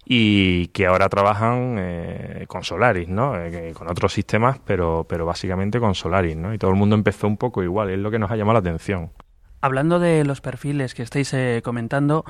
y que ahora trabajan eh, con Solaris, ¿no? Eh, con otros sistemas, pero, pero básicamente con Solaris, ¿no? Y todo el mundo empezó un poco igual, es lo que nos ha llamado la atención. Hablando de los perfiles que estáis eh, comentando,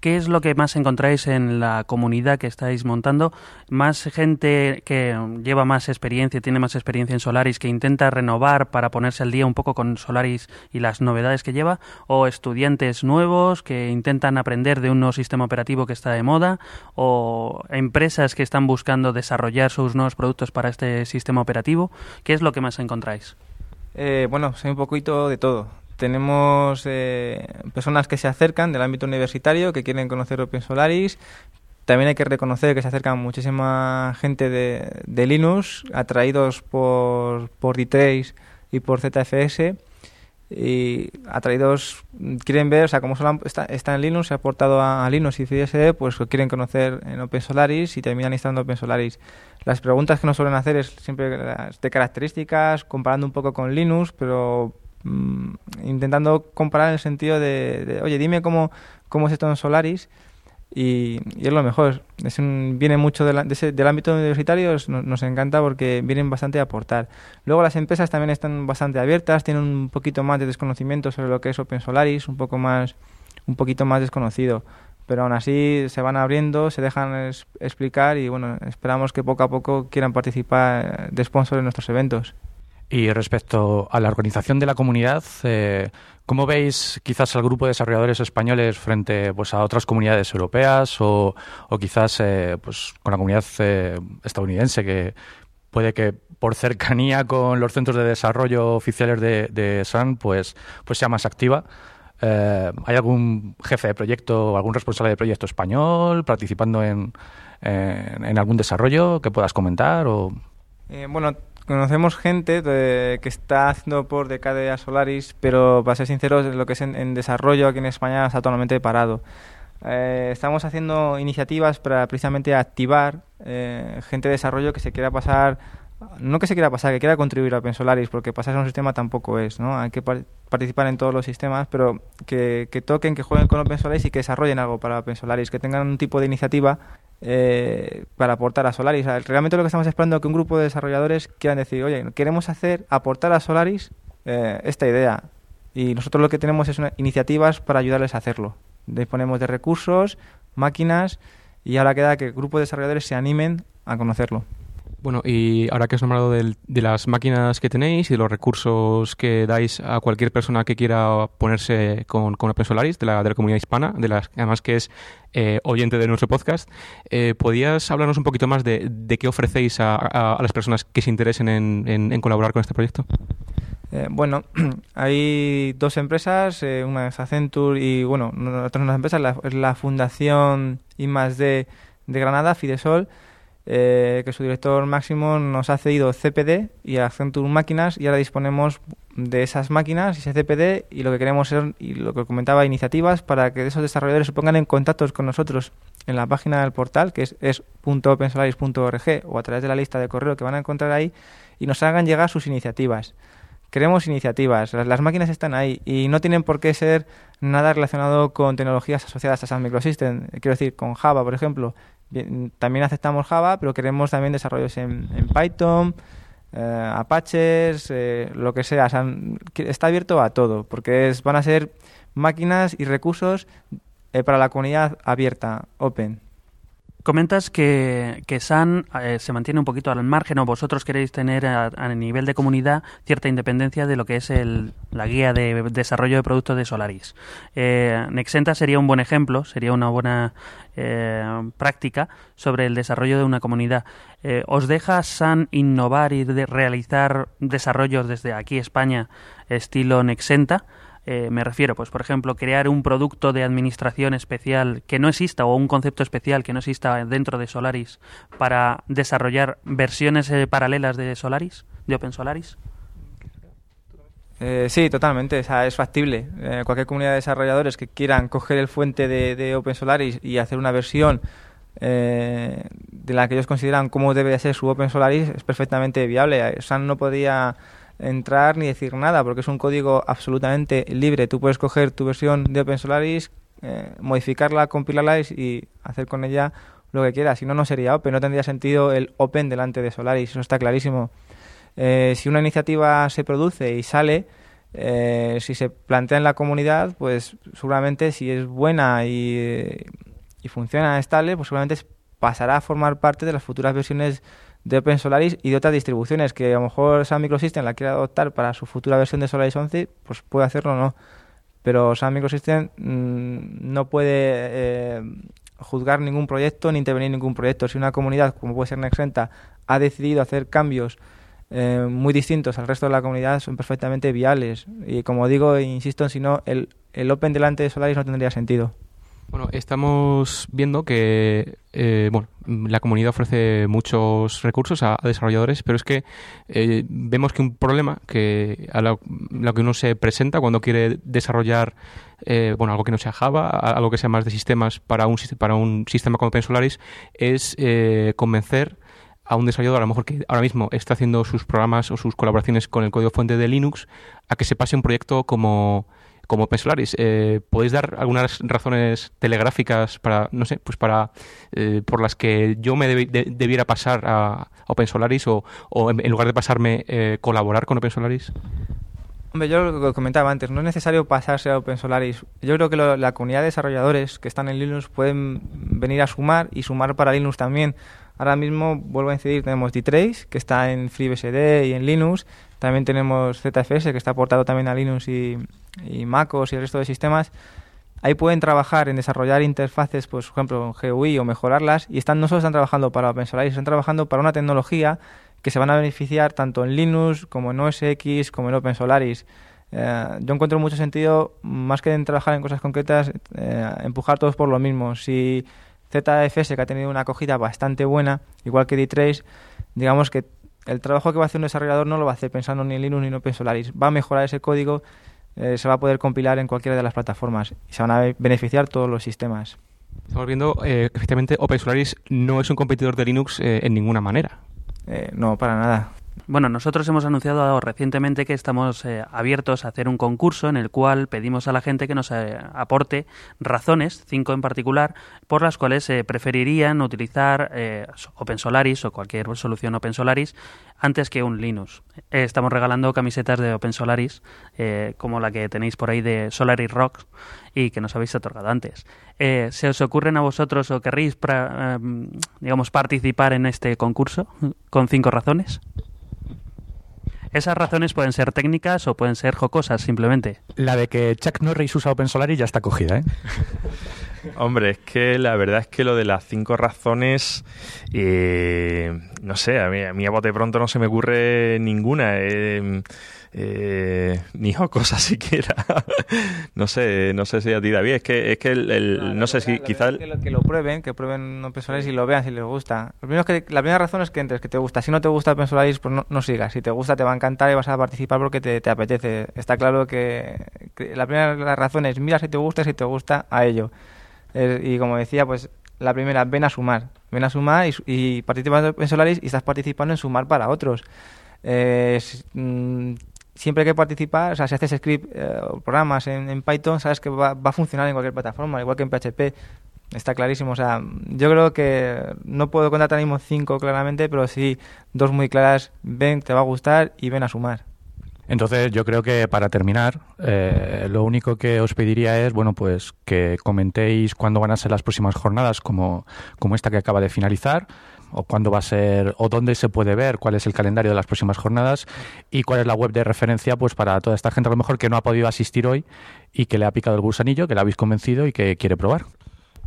¿Qué es lo que más encontráis en la comunidad que estáis montando? ¿Más gente que lleva más experiencia, tiene más experiencia en Solaris, que intenta renovar para ponerse al día un poco con Solaris y las novedades que lleva? ¿O estudiantes nuevos que intentan aprender de un nuevo sistema operativo que está de moda? ¿O empresas que están buscando desarrollar sus nuevos productos para este sistema operativo? ¿Qué es lo que más encontráis? Eh, bueno, soy un poquito de todo tenemos eh, personas que se acercan del ámbito universitario, que quieren conocer Open Solaris. También hay que reconocer que se acercan muchísima gente de, de Linux, atraídos por, por D-Trace y por ZFS. Y atraídos, quieren ver, o sea, como está, está, en Linux, se ha aportado a, Linux y FreeBSD, pues lo quieren conocer en Open Solaris y terminan instalando Open Solaris. Las preguntas que nos suelen hacer es siempre de características, comparando un poco con Linux, pero Mm, intentando comparar en el sentido de, oye, dime cómo, cómo es esto en Solaris y, es lo mejor. Es viene mucho del ámbito universitario, nos, encanta porque vienen bastante a aportar. Luego las empresas también están bastante abiertas, tienen un poquito más de desconocimiento sobre lo que es Open Solaris, un poco más, un poquito más desconocido. Pero aún así se van abriendo, se dejan explicar y bueno, esperamos que poco a poco quieran participar de sponsor en nuestros eventos. Y respecto a la organización de la comunidad, eh, ¿cómo veis quizás al grupo de desarrolladores españoles frente pues, a otras comunidades europeas o, o quizás eh, pues, con la comunidad eh, estadounidense que puede que por cercanía con los centros de desarrollo oficiales de, de SAN pues, pues sea más activa? ¿Hay algún jefe de proyecto o algún responsable de proyecto español participando en, en, algún desarrollo que puedas comentar? O... bueno, conocemos gente que está haciendo por Decade Solaris, pero para ser sinceros, lo que es en, desarrollo aquí en España está totalmente parado. Eh, estamos haciendo iniciativas para precisamente activar eh, gente de desarrollo que se quiera pasar, no que se quiera pasar, que quiera contribuir a Solaris, porque pasar a un sistema tampoco es, ¿no? Hay que participar en todos los sistemas, pero que, que, toquen, que jueguen con Solaris y que desarrollen algo para Solaris, que tengan un tipo de iniciativa eh, para aportar a Solaris. realmente lo que estamos esperando es que un grupo de desarrolladores quieran decir, oye, queremos hacer, aportar a Solaris eh, esta idea. Y nosotros lo que tenemos es iniciativas para ayudarles a hacerlo. Disponemos de recursos, máquinas, y ahora queda que el grupo de desarrolladores se animen a conocerlo. Bueno, y ahora que has nombrado de, las máquinas que tenéis y de los recursos que dais a cualquier persona que quiera ponerse con, con Open Solaris, de la, de la comunidad hispana, de las, además que es eh, oyente de nuestro podcast, eh, ¿podías hablarnos un poquito más de, qué ofrecéis a, las personas que se interesen en, colaborar con este proyecto? Eh, bueno, hay dos empresas, una es Accenture y, bueno, otras empresas, la, es la Fundación I de Granada, Fidesol, eh, que su director máximo nos ha cedido CPD y Accenture máquinas y ahora disponemos de esas máquinas y ese CPD y lo que queremos es, y lo que comentaba, iniciativas para que esos desarrolladores se pongan en contacto con nosotros en la página del portal que es, es .opensolaris.org o a través de la lista de correo que van a encontrar ahí y nos hagan llegar sus iniciativas. Queremos iniciativas, las, máquinas están ahí y no tienen por qué ser nada relacionado con tecnologías asociadas a Sun Microsystem, quiero decir, con Java, por ejemplo, también aceptamos Java, pero queremos también desarrollos en, Python, eh, Apaches, eh, lo que sea. Sea, está abierto a todo, porque es, van a ser máquinas y recursos eh, para la comunidad abierta, open. Comentas que, que SAN eh, se mantiene un poquito al margen o vosotros queréis tener a, nivel de comunidad cierta independencia de lo que es el, la guía de desarrollo de productos de Solaris. Eh, Nexenta sería un buen ejemplo, sería una buena eh, práctica sobre el desarrollo de una comunidad. Eh, ¿Os deja SAN innovar y de realizar desarrollos desde aquí España estilo Nexenta? Eh, me refiero, pues, por ejemplo, crear un producto de administración especial que no exista o un concepto especial que no exista dentro de Solaris para desarrollar versiones eh, paralelas de Solaris, de Open Solaris. Eh, sí, totalmente, o sea, es factible. Eh, cualquier comunidad de desarrolladores que quieran coger el fuente de, de Open Solaris y hacer una versión eh, de la que ellos consideran cómo debe ser su Open Solaris es perfectamente viable. SAN no podía entrar ni decir nada porque es un código absolutamente libre. Tú puedes coger tu versión de Open Solaris, eh, modificarla, compilarla y hacer con ella lo que quieras. Si no, no sería Open, no tendría sentido el Open delante de Solaris, eso está clarísimo. Eh, si una iniciativa se produce y sale, eh, si se plantea en la comunidad, pues seguramente si es buena y, y funciona estable, pues seguramente pasará a formar parte de las futuras versiones de Open Solaris y de otras distribuciones que a lo mejor Sun Microsystem la quiere adoptar para su futura versión de Solaris 11, pues puede hacerlo o no. Pero Sun Microsystem mmm, no puede eh, juzgar ningún proyecto ni intervenir en ningún proyecto. Si una comunidad, como puede ser Nexenta, ha decidido hacer cambios eh, muy distintos al resto de la comunidad, son perfectamente viables. Y como digo, insisto, si no, el, el Open delante de Solaris no tendría sentido. Bueno, estamos viendo que eh, bueno, la comunidad ofrece muchos recursos a, desarrolladores, pero es que eh, vemos que un problema que a lo, lo, que uno se presenta cuando quiere desarrollar eh, bueno, algo que no sea Java, algo que sea más de sistemas para un, para un sistema como OpenSolaris, es eh, convencer a un desarrollador, a lo mejor que ahora mismo está haciendo sus programas o sus colaboraciones con el código fuente de Linux, a que se pase un proyecto como como Open Solaris. Eh, ¿Podéis dar algunas razones telegráficas para, no sé, pues para, eh, por las que yo me deb de, debiera pasar a, a Open Solaris o, en, lugar de pasarme, eh, colaborar con Open Solaris? Hombre, yo lo comentaba antes, no es necesario pasarse a Open Solaris. Yo creo que lo, la comunidad de desarrolladores que están en Linux pueden venir a sumar y sumar para Linux también. Ahora mismo, vuelvo a incidir, tenemos D-Trace, que está en FreeBSD y en Linux. También tenemos ZFS, que está aportado también a Linux y, y MacOS y el resto de sistemas. Ahí pueden trabajar en desarrollar interfaces, pues, por ejemplo, en GUI o mejorarlas. Y están, no solo están trabajando para OpenSolaris, están trabajando para una tecnología que se van a beneficiar tanto en Linux como en OS X como en OpenSolaris. Eh, yo encuentro mucho sentido, más que en trabajar en cosas concretas, eh, empujar todos por lo mismo. Si ZFS, que ha tenido una acogida bastante buena, igual que D-Trace, digamos que el trabajo que va a hacer un desarrollador no lo va a hacer pensando ni en Linux ni en OpenSolaris. Va a mejorar ese código, eh, se va a poder compilar en cualquiera de las plataformas y se van a beneficiar todos los sistemas. Estamos viendo eh, que efectivamente OpenSolaris no es un competidor de Linux eh, en ninguna manera. Eh, no, para nada. Bueno, nosotros hemos anunciado recientemente que estamos eh, abiertos a hacer un concurso en el cual pedimos a la gente que nos eh, aporte razones, cinco en particular, por las cuales eh, preferirían utilizar OpenSolaris o cualquier solución OpenSolaris antes que un Linux. estamos regalando camisetas de OpenSolaris, como la que tenéis por ahí de Solaris Rock y que nos habéis otorgado antes. ¿Se os ocurren a vosotros o querréis, pra, digamos, participar en este concurso con cinco razones? Esas razones pueden ser técnicas o pueden ser jocosas, simplemente. La de que Chuck Norris usa OpenSolaris ya está cogida, ¿eh? Hombre, es que la verdad es que lo de las cinco razones, eh, no sé, a mí, a mí a bote pronto no se me ocurre ninguna. Eh, eh, ni jocosa siquiera. no sé, no sé si a ti David, es que es que el, el no, no, sé si quizás que lo, que lo, prueben, que prueben Open Solaris y lo vean si les gusta. Lo primero es que la primera razón es que entres, que te gusta. Si no te gusta Open Solaris, pues no, no, sigas. Si te gusta te va a encantar y vas a participar porque te, te apetece. Está claro que, que, la primera razón es mira si te gusta, si te gusta a ello. Y como decía, pues la primera, ven a sumar. Ven a sumar y, y participas en Solaris y estás participando en sumar para otros. Eh, mm, siempre que participas, o sea, si haces script eh, o programas en, en, Python, sabes que va, va, a funcionar en cualquier plataforma, igual que en PHP. Está clarísimo. O sea, yo creo que no puedo contar ahora mismo cinco claramente, pero sí dos muy claras. Ven, te va a gustar y ven a sumar. Entonces, yo creo que para terminar, eh, lo único que os pediría es, bueno, pues que comentéis cuándo van a ser las próximas jornadas, como, como esta que acaba de finalizar, o cuándo va a ser, o dónde se puede ver, cuál es el calendario de las próximas jornadas y cuál es la web de referencia, pues para toda esta gente a lo mejor que no ha podido asistir hoy y que le ha picado el gusanillo, que le habéis convencido y que quiere probar.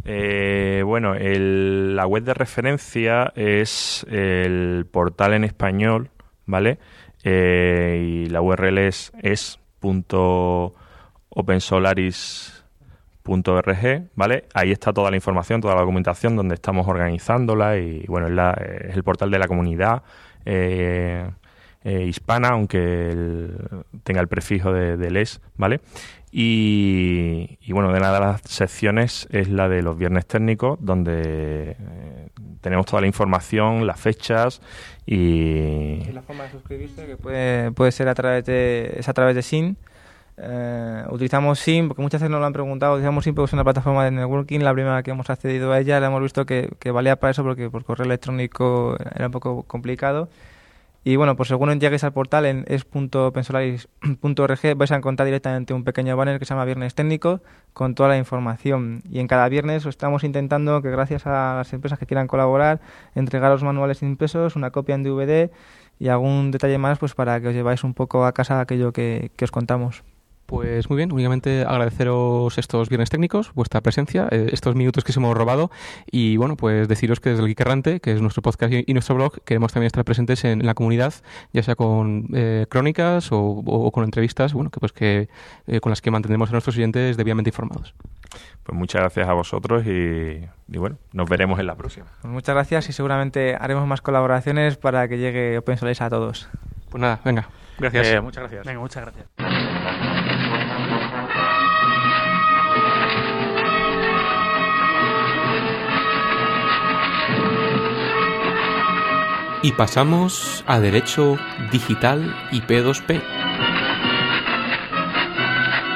Eh, bueno, el- la web de referencia es el portal en español, ¿vale? Eh, y la URL es es.opensolaris.org, ¿vale? Ahí está toda la información, toda la documentación donde estamos organizándola y, bueno, es, el portal de la comunidad eh, eh, hispana, aunque tenga el prefijo de, del es, ¿vale? Y, y, bueno, de una de las secciones es la de los viernes técnicos, donde tenemos toda la información, las fechas y... La forma de suscribirse que puede, puede ser a través de, es a través de SIN. Eh, utilizamos SIM porque muchas veces nos lo han preguntado. Utilizamos SIM porque es una plataforma de networking. La primera que hemos accedido a ella la hemos visto que, que valía para eso porque por correo electrónico era un poco complicado. Y bueno, pues según lleguéis al portal en es.pensolaris.org vais a encontrar directamente un pequeño banner que se llama Viernes Técnico con toda la información. Y en cada viernes estamos intentando que gracias a las empresas que quieran colaborar, entregaros manuales impresos, una copia en DVD y algún detalle más pues para que os lleváis un poco a casa aquello que, que os contamos. Pues muy bien, únicamente agradeceros estos viernes técnicos, vuestra presencia, eh, estos minutos que os hemos robado y bueno, pues deciros que desde el Geek Errante, que es nuestro podcast y y nuestro blog, queremos también estar presentes en, en la comunidad, ya sea con eh, crónicas o, o con entrevistas, bueno, que pues que eh, con las que mantendremos a nuestros oyentes debidamente informados. Pues muchas gracias a vosotros y, y bueno, nos veremos en la próxima. Pues muchas gracias y seguramente haremos más colaboraciones para que llegue Open Solaris a todos. Pues nada, venga, gracias. Eh, muchas gracias. Venga, muchas gracias. Y pasamos a Derecho Digital y P2P.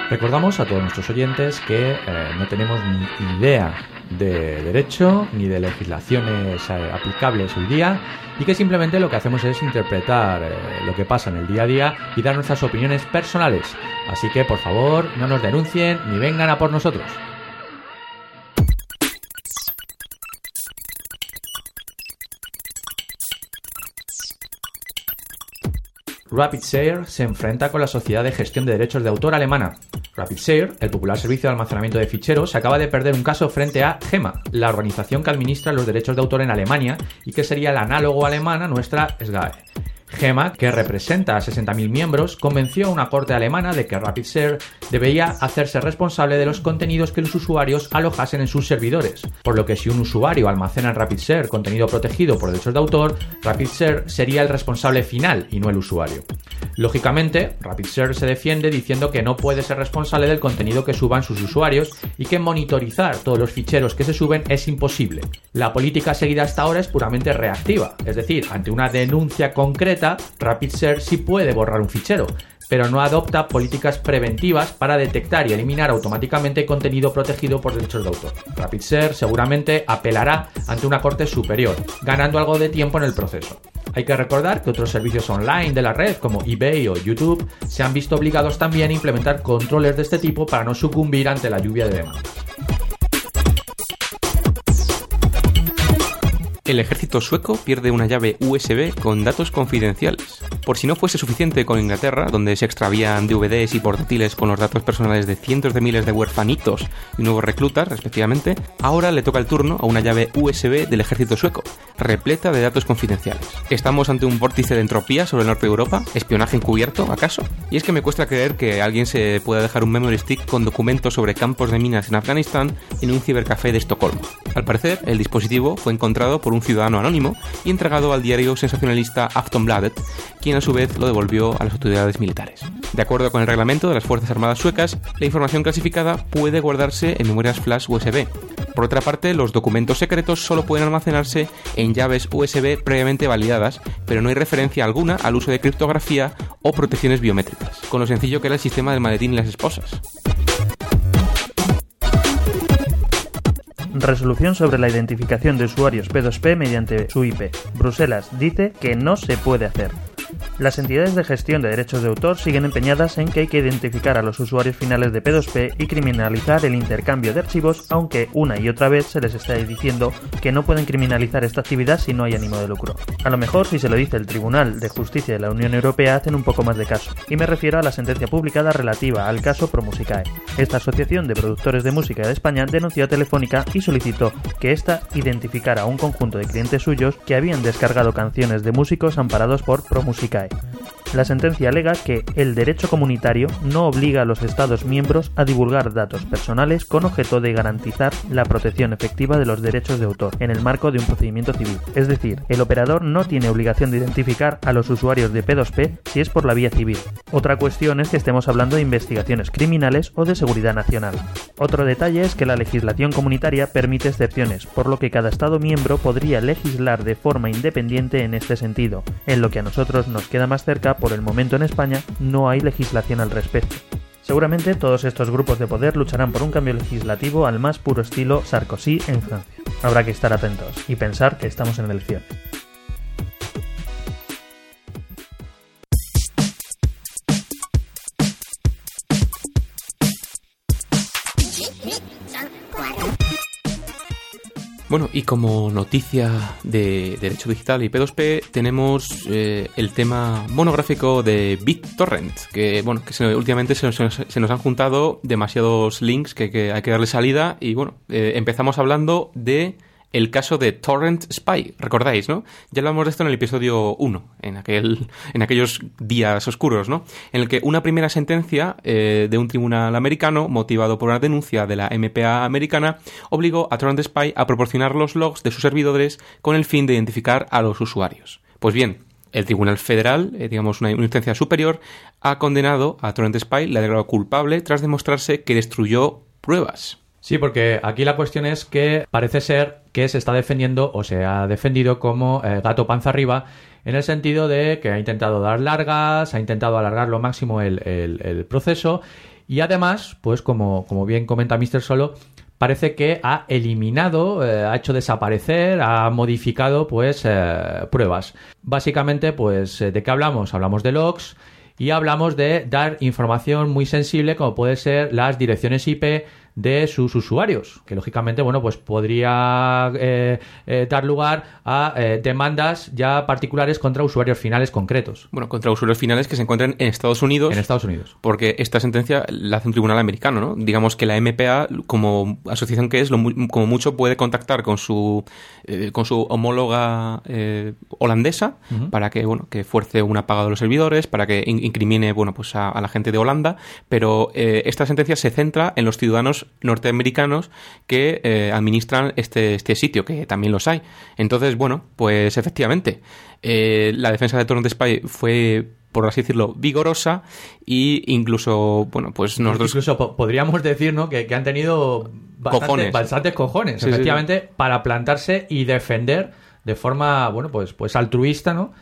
Recordamos a todos nuestros oyentes que eh, no tenemos ni idea de derecho ni de legislaciones eh, aplicables hoy día y que simplemente lo que hacemos es interpretar eh, lo que pasa en el día a día y dar nuestras opiniones personales. Así que por favor no nos denuncien ni vengan a por nosotros. RapidShare se enfrenta con la Sociedad de Gestión de Derechos de Autor alemana. RapidShare, el popular servicio de almacenamiento de ficheros, acaba de perder un caso frente a GEMA, la organización que administra los derechos de autor en Alemania y que sería el análogo alemán a nuestra SGAE. GEMA, que representa a 60.000 miembros, convenció a una corte alemana de que RapidShare debería hacerse responsable de los contenidos que los usuarios alojasen en sus servidores, por lo que si un usuario almacena en RapidShare contenido protegido por derechos de autor, RapidShare sería el responsable final y no el usuario. Lógicamente, RapidShare se defiende diciendo que no puede ser responsable del contenido que suban sus usuarios y que monitorizar todos los ficheros que se suben es imposible. La política seguida hasta ahora es puramente reactiva, es decir, ante una denuncia concreta, RapidShare sí puede borrar un fichero, pero no adopta políticas preventivas para detectar y eliminar automáticamente contenido protegido por derechos de autor. RapidShare seguramente apelará ante una corte superior, ganando algo de tiempo en el proceso. Hay que recordar que otros servicios online de la red como eBay o YouTube se han visto obligados también a implementar controles de este tipo para no sucumbir ante la lluvia de demandas. El ejército sueco pierde una llave USB con datos confidenciales. Por si no fuese suficiente con Inglaterra, donde se extravían DVDs y portátiles con los datos personales de cientos de miles de huerfanitos y nuevos reclutas, respectivamente, ahora le toca el turno a una llave USB del ejército sueco, repleta de datos confidenciales. ¿Estamos ante un vórtice de entropía sobre el norte de Europa? ¿Espionaje encubierto, acaso? Y es que me cuesta creer que alguien se pueda dejar un memory stick con documentos sobre campos de minas en Afganistán en un cibercafé de Estocolmo. Al parecer, el dispositivo fue encontrado por un ciudadano anónimo y entregado al diario sensacionalista Aftonbladet, quien a su vez lo devolvió a las autoridades militares. De acuerdo con el reglamento de las Fuerzas Armadas suecas, la información clasificada puede guardarse en memorias flash USB. Por otra parte, los documentos secretos solo pueden almacenarse en llaves USB previamente validadas, pero no hay referencia alguna al uso de criptografía o protecciones biométricas, con lo sencillo que era el sistema del maletín y las esposas. Resolución sobre la identificación de usuarios P2P mediante su IP. Bruselas dice que no se puede hacer. Las entidades de gestión de derechos de autor siguen empeñadas en que hay que identificar a los usuarios finales de P2P y criminalizar el intercambio de archivos, aunque una y otra vez se les está diciendo que no pueden criminalizar esta actividad si no hay ánimo de lucro. A lo mejor si se lo dice el Tribunal de Justicia de la Unión Europea hacen un poco más de caso, y me refiero a la sentencia publicada relativa al caso ProMusicae. Esta asociación de productores de música de España denunció a Telefónica y solicitó que ésta identificara a un conjunto de clientes suyos que habían descargado canciones de músicos amparados por ProMusicae. い。La sentencia alega que el derecho comunitario no obliga a los Estados miembros a divulgar datos personales con objeto de garantizar la protección efectiva de los derechos de autor en el marco de un procedimiento civil. Es decir, el operador no tiene obligación de identificar a los usuarios de P2P si es por la vía civil. Otra cuestión es que estemos hablando de investigaciones criminales o de seguridad nacional. Otro detalle es que la legislación comunitaria permite excepciones, por lo que cada Estado miembro podría legislar de forma independiente en este sentido, en lo que a nosotros nos queda más cerca por el momento en España no hay legislación al respecto. Seguramente todos estos grupos de poder lucharán por un cambio legislativo al más puro estilo Sarkozy en Francia. Habrá que estar atentos y pensar que estamos en elecciones. Bueno, y como noticia de derecho digital y P2P tenemos eh, el tema monográfico de BitTorrent, que bueno, que últimamente se, nos- se nos han juntado demasiados links que, que hay que darle salida y bueno, eh, empezamos hablando de el caso de Torrent Spy, recordáis, ¿no? Ya hablamos de esto en el episodio 1, en, aquel, en aquellos días oscuros, ¿no? En el que una primera sentencia eh, de un tribunal americano, motivado por una denuncia de la MPA americana, obligó a Torrent Spy a proporcionar los logs de sus servidores con el fin de identificar a los usuarios. Pues bien, el Tribunal Federal, eh, digamos una, instancia superior, ha condenado a Torrent Spy, le ha declarado culpable tras demostrarse que destruyó pruebas. Sí, porque aquí la cuestión es que parece ser que se está defendiendo o se ha defendido como eh, gato panza arriba en el sentido de que ha intentado dar largas, ha intentado alargar lo máximo el, proceso y además, pues como, como bien comenta Mr. Solo, parece que ha eliminado, eh, ha hecho desaparecer, ha modificado pues eh, pruebas. Básicamente, pues ¿de qué hablamos? Hablamos de logs y hablamos de dar información muy sensible como puede ser las direcciones IP de sus usuarios, que lógicamente, bueno, pues podría eh, eh, dar lugar a eh, demandas ya particulares contra usuarios finales concretos. Bueno, contra usuarios finales que se encuentran en Estados Unidos. En Estados Unidos. Porque esta sentencia la hace un tribunal americano, ¿no? Digamos que la MPA, como asociación que es, lo como mucho puede contactar con su eh, con su homóloga holandesa para que, bueno, que fuerce un apagado de los servidores, para que in- incrimine, bueno, pues a, a la gente de Holanda, pero esta sentencia se centra en los ciudadanos norteamericanos que eh, administran este, este sitio, que también los hay. Entonces, bueno, pues efectivamente, eh, la defensa de Torrent Spy fue por así decirlo, vigorosa y incluso, bueno, pues nosotros... Incluso po- podríamos decir, ¿no? Que, que han tenido bastante- Cojones. bastantes cojones, Sí, sí, efectivamente, para plantarse y defender de forma, bueno, pues, pues altruista, ¿no?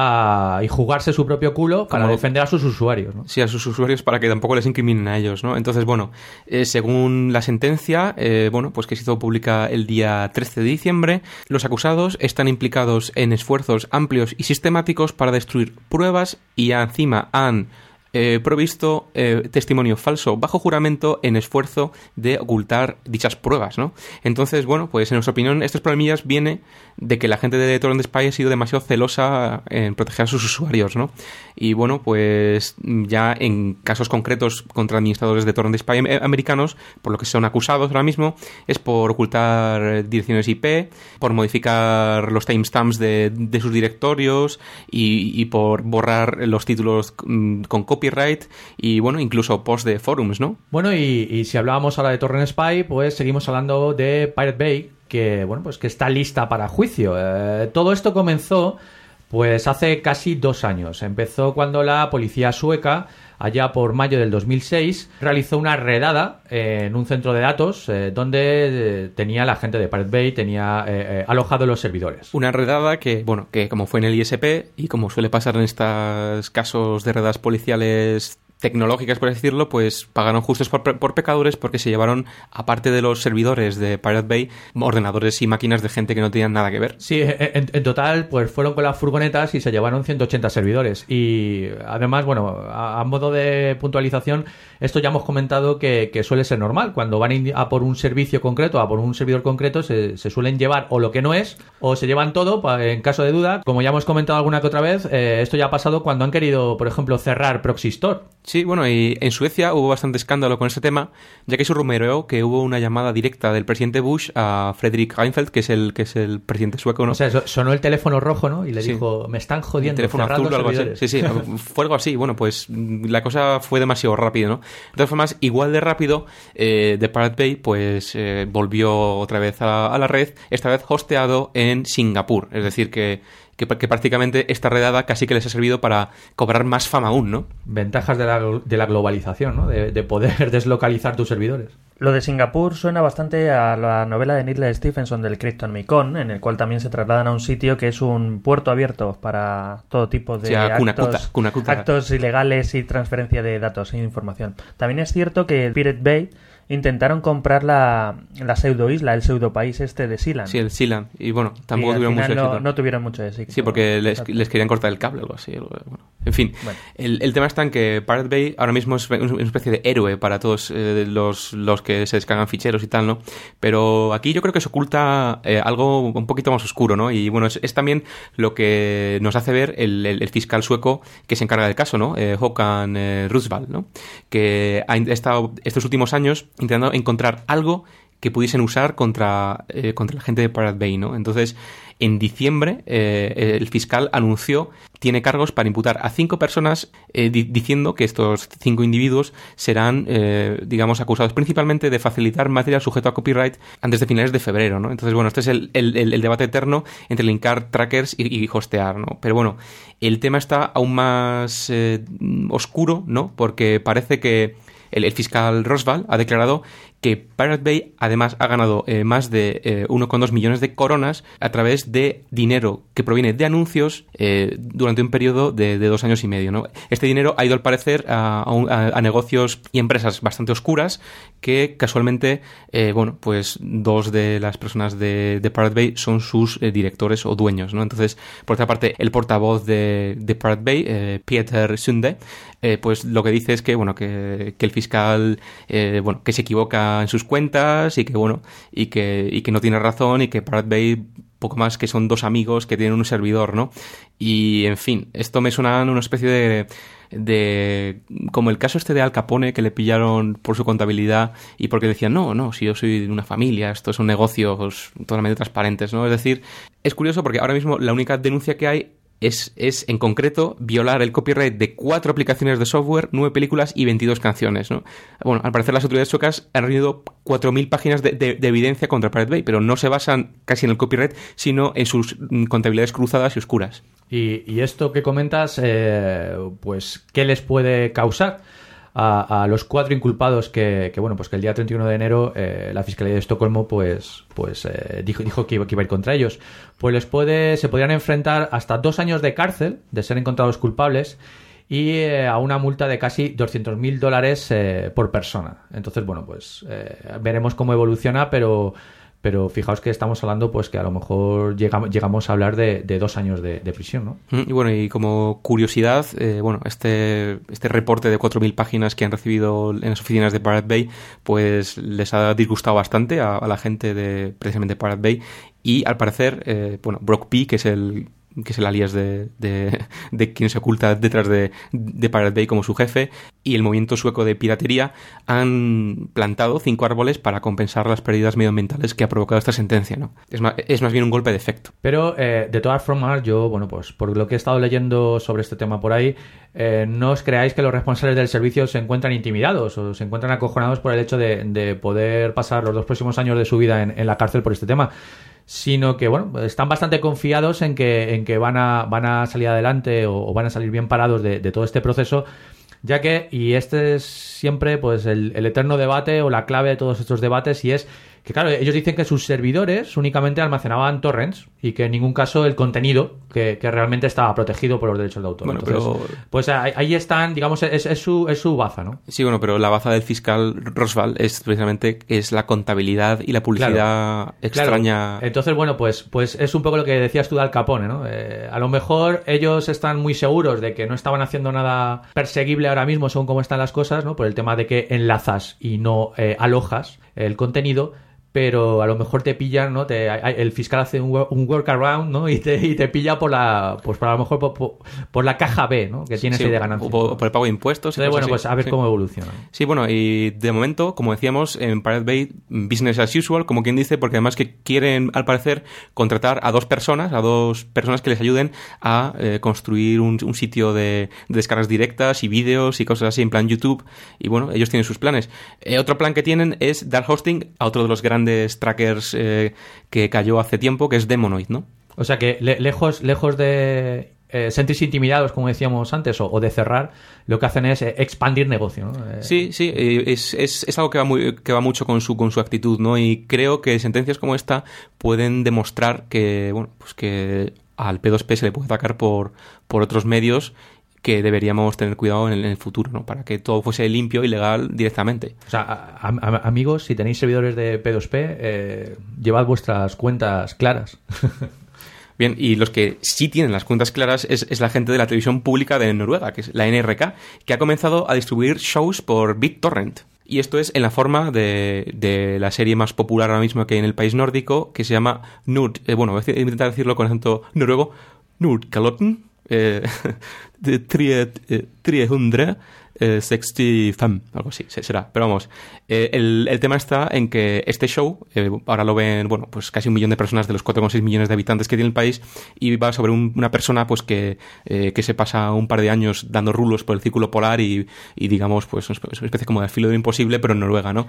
A- y jugarse su propio culo para Como- defender a sus usuarios, ¿no? Sí, a sus usuarios para que tampoco les incriminen a ellos, ¿no? Entonces, bueno, eh, según la sentencia, eh, bueno, pues que se hizo pública el día 13 de diciembre, los acusados están implicados en esfuerzos amplios y sistemáticos para destruir pruebas y encima han eh, provisto eh, testimonio falso bajo juramento en esfuerzo de ocultar dichas pruebas, ¿no? Entonces, bueno, pues en nuestra opinión, estos problemillas viene de que la gente de Torrent Spy ha sido demasiado celosa en proteger a sus usuarios, ¿no? Y bueno, pues ya en casos concretos contra administradores de Torrent Spy am- americanos, por lo que son acusados ahora mismo, es por ocultar direcciones IP, por modificar los timestamps de, sus directorios y, y por borrar los títulos mm, con copyright y bueno, incluso posts de forums, ¿no? Bueno, y, y si hablábamos ahora de Torrent Spy, pues seguimos hablando de Pirate Bay, que bueno, pues que está lista para juicio. Eh, todo esto comenzó pues hace casi dos años. Empezó cuando la policía sueca, allá por mayo del 2006, realizó una redada en un centro de datos eh, donde eh, tenía la gente de Pirate Bay, tenía eh, eh, alojado los servidores. Una redada que, bueno, que como fue en el ISP y como suele pasar en estos casos de redadas policiales tecnológicas, por decirlo, pues pagaron justos por, por, pecadores porque se llevaron, aparte de los servidores de Pirate Bay, ordenadores y máquinas de gente que no tenían nada que ver. Sí, en, en total, pues fueron con las furgonetas y se llevaron 180 servidores. Y además, bueno, a, a modo de puntualización, esto ya hemos comentado que, que, suele ser normal. Cuando van a por un servicio concreto, a por un servidor concreto, se, se suelen llevar o lo que no es, o se llevan todo, en caso de duda. Como ya hemos comentado alguna que otra vez, eh, esto ya ha pasado cuando han querido, por ejemplo, cerrar Proxy Store. Sí, bueno, y en Suecia hubo bastante escándalo con este tema, ya que se rumoreó que hubo una llamada directa del presidente Bush a Fredrik Reinfeldt, que es el que es el presidente sueco, ¿no? O sea, sonó el teléfono rojo, ¿no? Y le sí. dijo, me están jodiendo. El teléfono azul o algo así. Sí, sí, fue algo así. Bueno, pues la cosa fue demasiado rápido, ¿no? De todas formas, igual de rápido, eh, The Pirate Bay, pues eh, volvió otra vez a, a la red, esta vez hosteado en Singapur. Es decir, que que, que, prácticamente esta redada casi que les ha servido para cobrar más fama aún, ¿no? Ventajas de la, de la globalización, ¿no? De, de, poder deslocalizar tus servidores. Lo de Singapur suena bastante a la novela de Neil Stephenson del Krypton Micon, en el cual también se trasladan a un sitio que es un puerto abierto para todo tipo de actos, Kunakuta, Kunakuta. actos ilegales y transferencia de datos e información. También es cierto que el Pirate Bay intentaron comprar la, la pseudo isla, el pseudo país este de Sealand. Sí, el Sealand. Y bueno, tampoco y tuvieron mucho no, éxito. No tuvieron mucho éxito. Sí, porque les, les, querían cortar el cable o algo así. Bueno, en fin, bueno. el, el, tema está en que Pirate Bay ahora mismo es una especie de héroe para todos eh, los, los que se descargan ficheros y tal, ¿no? Pero aquí yo creo que se oculta eh, algo un poquito más oscuro, ¿no? Y bueno, es, es también lo que nos hace ver el, el, el, fiscal sueco que se encarga del caso, ¿no? Eh, Håkan Roosevelt, ¿no? Que ha estado estos últimos años intentando encontrar algo que pudiesen usar contra, eh, contra la gente de Pirate Bay, ¿no? Entonces, en diciembre, eh, el fiscal anunció, tiene cargos para imputar a cinco personas, eh, di diciendo que estos cinco individuos serán, eh, digamos, acusados principalmente de facilitar material sujeto a copyright antes de finales de febrero, ¿no? Entonces, bueno, este es el, el, el debate eterno entre linkar trackers y, y, hostear, ¿no? Pero bueno, el tema está aún más oscuro, ¿no? Porque parece que el, el, fiscal Rosval ha declarado que Pirate Bay además ha ganado eh, más de eh, 1,2 millones de coronas a través de dinero que proviene de anuncios eh, durante un periodo de, dos años y medio. Este dinero ha ido al parecer a, a, a negocios y empresas bastante oscuras que casualmente, eh, bueno, pues dos de las personas de, de Pirate Bay son sus directores o dueños. Entonces, por otra parte, el portavoz de, de Pirate Bay, Pieter Sunde, pues lo que dice es que, bueno, que, que el fiscal, bueno, que se equivoca en sus cuentas y que bueno y que, y que no tiene razón y que Pirate Bay poco más que son dos amigos que tienen un servidor, ¿no? Y en fin, esto me suena una especie de de como el caso este de Al Capone que le pillaron por su contabilidad y porque decían no, no, si yo soy de una familia, esto es un negocio pues, totalmente transparentes, ¿no? Es decir, es curioso porque ahora mismo la única denuncia que hay es, es, en concreto, violar el copyright de cuatro aplicaciones de software, nueve películas y 22 canciones. ¿no? Bueno, al parecer las autoridades suecas han reunido 4.000 páginas de, de, de, evidencia contra Pirate Bay, pero no se basan casi en el copyright, sino en sus contabilidades cruzadas y oscuras. Y, y esto que comentas, eh, pues, ¿qué les puede causar? A, los cuatro inculpados que, bueno pues que el día 31 de enero eh, la fiscalía de Estocolmo pues pues eh, dijo, dijo que, iba, a ir contra ellos. Pues les puede se podrían enfrentar hasta dos años de cárcel de ser encontrados culpables y eh, a una multa de casi 200 mil dólares eh, por persona. Entonces bueno pues veremos cómo evoluciona pero pero fijaos que estamos hablando pues que a lo mejor llegamos, llegamos a hablar de, dos años de, prisión, ¿no? Y bueno, y como curiosidad, eh, bueno, este, este reporte de 4.000 páginas que han recibido en las oficinas de Pirate Bay, pues les ha disgustado bastante a, a la gente de precisamente Pirate Bay y al parecer, eh, bueno, Brock P, que es el que es el alias de, de, quien se oculta detrás de, de, Pirate Bay como su jefe, y el movimiento sueco de piratería han plantado cinco árboles para compensar las pérdidas medioambientales que ha provocado esta sentencia. ¿no? Es, más, es más bien un golpe de efecto. Pero eh, de todas formas, yo, bueno, pues por lo que he estado leyendo sobre este tema por ahí, eh, no os creáis que los responsables del servicio se encuentran intimidados o se encuentran acojonados por el hecho de, de poder pasar los dos próximos años de su vida en la cárcel por este tema sino que bueno están bastante confiados en que, en que van, a, van a salir adelante o, van a salir bien parados de, de, todo este proceso ya que y este es siempre pues el, el, eterno debate o la clave de todos estos debates y es que claro, ellos dicen que sus servidores únicamente almacenaban torrents y que en ningún caso el contenido que, que realmente estaba protegido por los derechos de autor. Bueno, Entonces, pero- Pues ahí, ahí están, digamos, es, es su, es su baza, ¿no? Sí, bueno, pero la baza del fiscal Roswell es precisamente es la contabilidad y la publicidad Claro. extraña. Claro. Entonces, bueno, pues, pues es un poco lo que decías tú de Al Capone, ¿no? Eh, a lo mejor ellos están muy seguros de que no estaban haciendo nada perseguible ahora mismo según cómo están las cosas, ¿no? Por el tema de que enlazas y no eh, alojas el contenido. Pero a lo mejor te pillan, ¿no? Te, el fiscal hace un, un workaround, ¿no? Y te, y te pilla por la, pues por a lo mejor por, por- por la caja B, ¿no? Que tienes Sí, ahí de o ganancias. por, por el pago de impuestos. Entonces, bueno, así. pues a ver Sí. cómo evoluciona. Sí, bueno, y de momento, como decíamos, en Pirate Bay, business as usual, como quien dice, porque además que quieren, al parecer, contratar a dos personas, a dos personas que les ayuden a eh, construir un, un sitio de, de descargas directas y vídeos y cosas así en plan YouTube. Y bueno, ellos tienen sus planes. Eh, otro plan que tienen es dar hosting a otro de los grandes trackers eh, que cayó hace tiempo, que es Demonoid, ¿no? O sea que le- lejos, lejos de eh, sentirse intimidados, como decíamos antes, o, o de cerrar, lo que hacen es eh, expandir negocio. ¿no? Eh, Sí, sí, es, es, es algo que va, muy, que va mucho con su, con su actitud, ¿no? Y creo que sentencias como esta pueden demostrar que, bueno, pues que al P2P se le puede atacar por, por otros medios que deberíamos tener cuidado en el, en el futuro, ¿no? Para que todo fuese limpio y legal directamente. O sea, a- a- amigos, si tenéis servidores de P2P, eh, llevad vuestras cuentas claras. Bien, y los que sí tienen las cuentas claras es, es la gente de la televisión pública de Noruega, que es la NRK, que ha comenzado a distribuir shows por BitTorrent. Y esto es en la forma de, de la serie más popular ahora mismo que hay en el país nórdico, que se llama Nud. eh, bueno, voy a intentar decirlo con acento noruego. Nordkalotten. Eh, de tre- eh, 365, algo así se- será. Pero vamos, eh, el, el tema está en que este show, eh, ahora lo ven, bueno, pues casi un millón de personas de los 4,6 millones de habitantes que tiene el país, y va sobre un- una persona pues que, eh, que se pasa un par de años dando rulos por el círculo polar y, y digamos, pues es una especie como de filo de imposible, pero en Noruega, ¿no?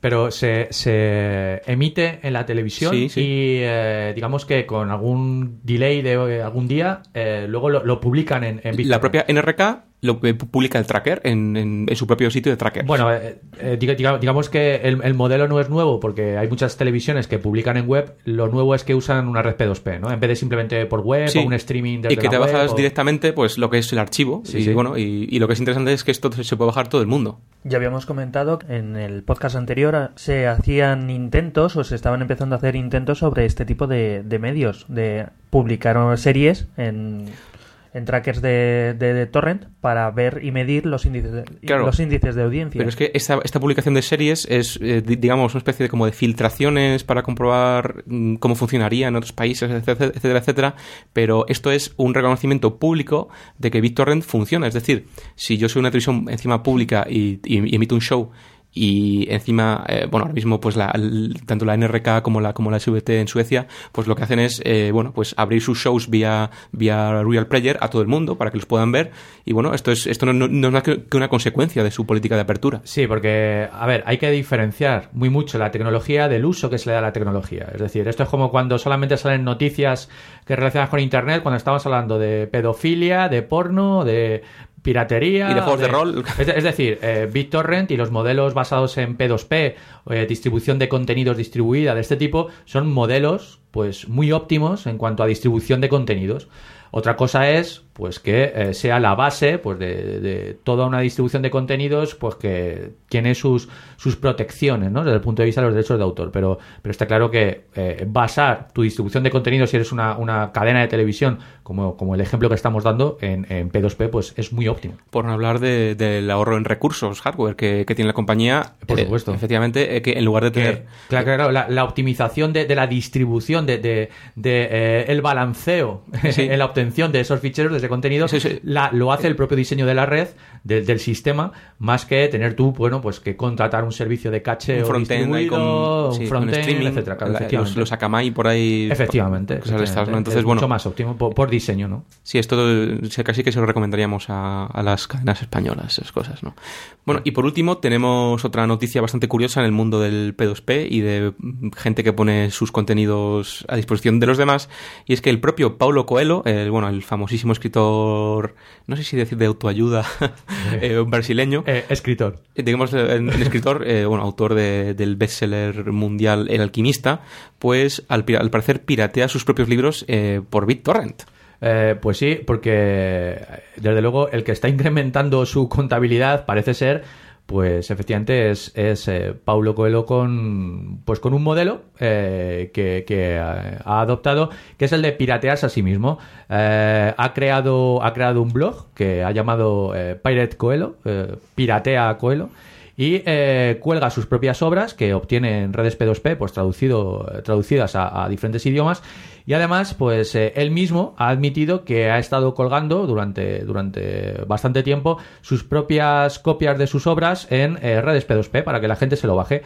Pero se, se emite en la televisión Sí, sí. y eh, digamos que con algún delay de eh, algún día, eh, luego lo, lo publican en, en La propia NRK lo eh, publica el tracker en, en- en su propio sitio de tracker. Bueno, eh, eh, diga- diga- digamos que el, el modelo no es nuevo porque hay muchas televisiones que publican en web. Lo nuevo es que usan una red P2P, ¿no? En vez de simplemente por web Sí. o un streaming desde y que la te web bajas o- directamente pues lo que es el archivo Sí, y sí. bueno y, y lo que es interesante es que esto se puede bajar todo el mundo Ya habíamos comentado que en el podcast anterior se hacían intentos o se estaban empezando a hacer intentos sobre este tipo de, de medios, de publicar series en, en trackers de, de- de torrent para ver y medir los índices de, Claro. los índices de audiencia. pero es que esta, esta publicación de series es eh, di- digamos una especie de como de filtraciones para comprobar mm, cómo funcionaría en otros países etcétera etcétera, etcétera, pero esto es un reconocimiento público de que BitTorrent funciona es decir si yo soy una televisión encima pública y, y- y emito un show y encima, eh, bueno, ahora mismo pues la, tanto la NRK como la como la SVT en Suecia, pues lo que hacen es, eh, bueno, pues abrir sus shows vía vía Real Player a todo el mundo para que los puedan ver y bueno, esto es esto no, no- es más que una consecuencia de su política de apertura. Sí, porque, a ver, hay que diferenciar muy mucho la tecnología del uso que se le da a la tecnología. Es decir, esto es como cuando solamente salen noticias que relacionadas con Internet, cuando estamos hablando de pedofilia, de porno, de piratería. Y de juegos de rol. Es, es decir, eh, BitTorrent y los modelos basados en P2P, eh, distribución de contenidos distribuida de este tipo, son modelos pues muy óptimos en cuanto a distribución de contenidos. Otra cosa es pues que eh, sea la base pues de, de toda una distribución de contenidos pues que tiene sus, sus protecciones ¿no? desde el punto de vista de los derechos de autor pero, pero está claro que eh, basar tu distribución de contenidos si eres una, una cadena de televisión como, como el ejemplo que estamos dando en, en P2P pues es muy óptimo Por no hablar de- del ahorro en recursos, hardware que, que tiene la compañía. Por eh, supuesto. efectivamente, que en lugar de Que, tener. claro, claro, claro, la, la optimización de, de la distribución, de, de- el balanceo Sí. en la obtención de esos ficheros, de ese contenido, Sí, sí. la- lo hace el propio diseño de la red, de- del sistema, más que tener tú, bueno, pues que contratar un servicio de caché un frontend con, sí, un etcétera, claro, la- efectivamente. los, los Akamai por ahí. Efectivamente, cosas de estas, ¿no? efectivamente. Entonces, Es bueno. mucho más óptimo por, por diseño, ¿no? Sí, esto casi que se lo recomendaríamos a, a las cadenas españolas, esas cosas, ¿no? Bueno, y por último tenemos otra noticia bastante curiosa en el mundo del P2P y de gente que pone sus contenidos a disposición de los demás, y es que el propio Paulo Coelho, el, bueno, el famosísimo escritor escritor, no sé si decir de autoayuda, eh, un brasileño. escritor. Eh, digamos, eh, escritor, eh, bueno, autor de- del bestseller mundial El Alquimista, pues al, parecer piratea sus propios libros por BitTorrent. Eh, pues sí, porque desde luego el que está incrementando su contabilidad parece ser, pues efectivamente es, eh, Paulo Coelho con, pues con un modelo eh, que, que, eh, ha adoptado, que es el de piratearse a sí mismo. Ha, creado, ha creado un blog que ha llamado Pirate Coelho, Piratea Coelho, y eh, cuelga sus propias obras que obtiene en redes P2P, pues traducido, eh, traducidas a, diferentes idiomas. Y además, pues eh, él mismo ha admitido que ha estado colgando durante, durante bastante tiempo sus propias copias de sus obras en redes P2P para que la gente se lo baje.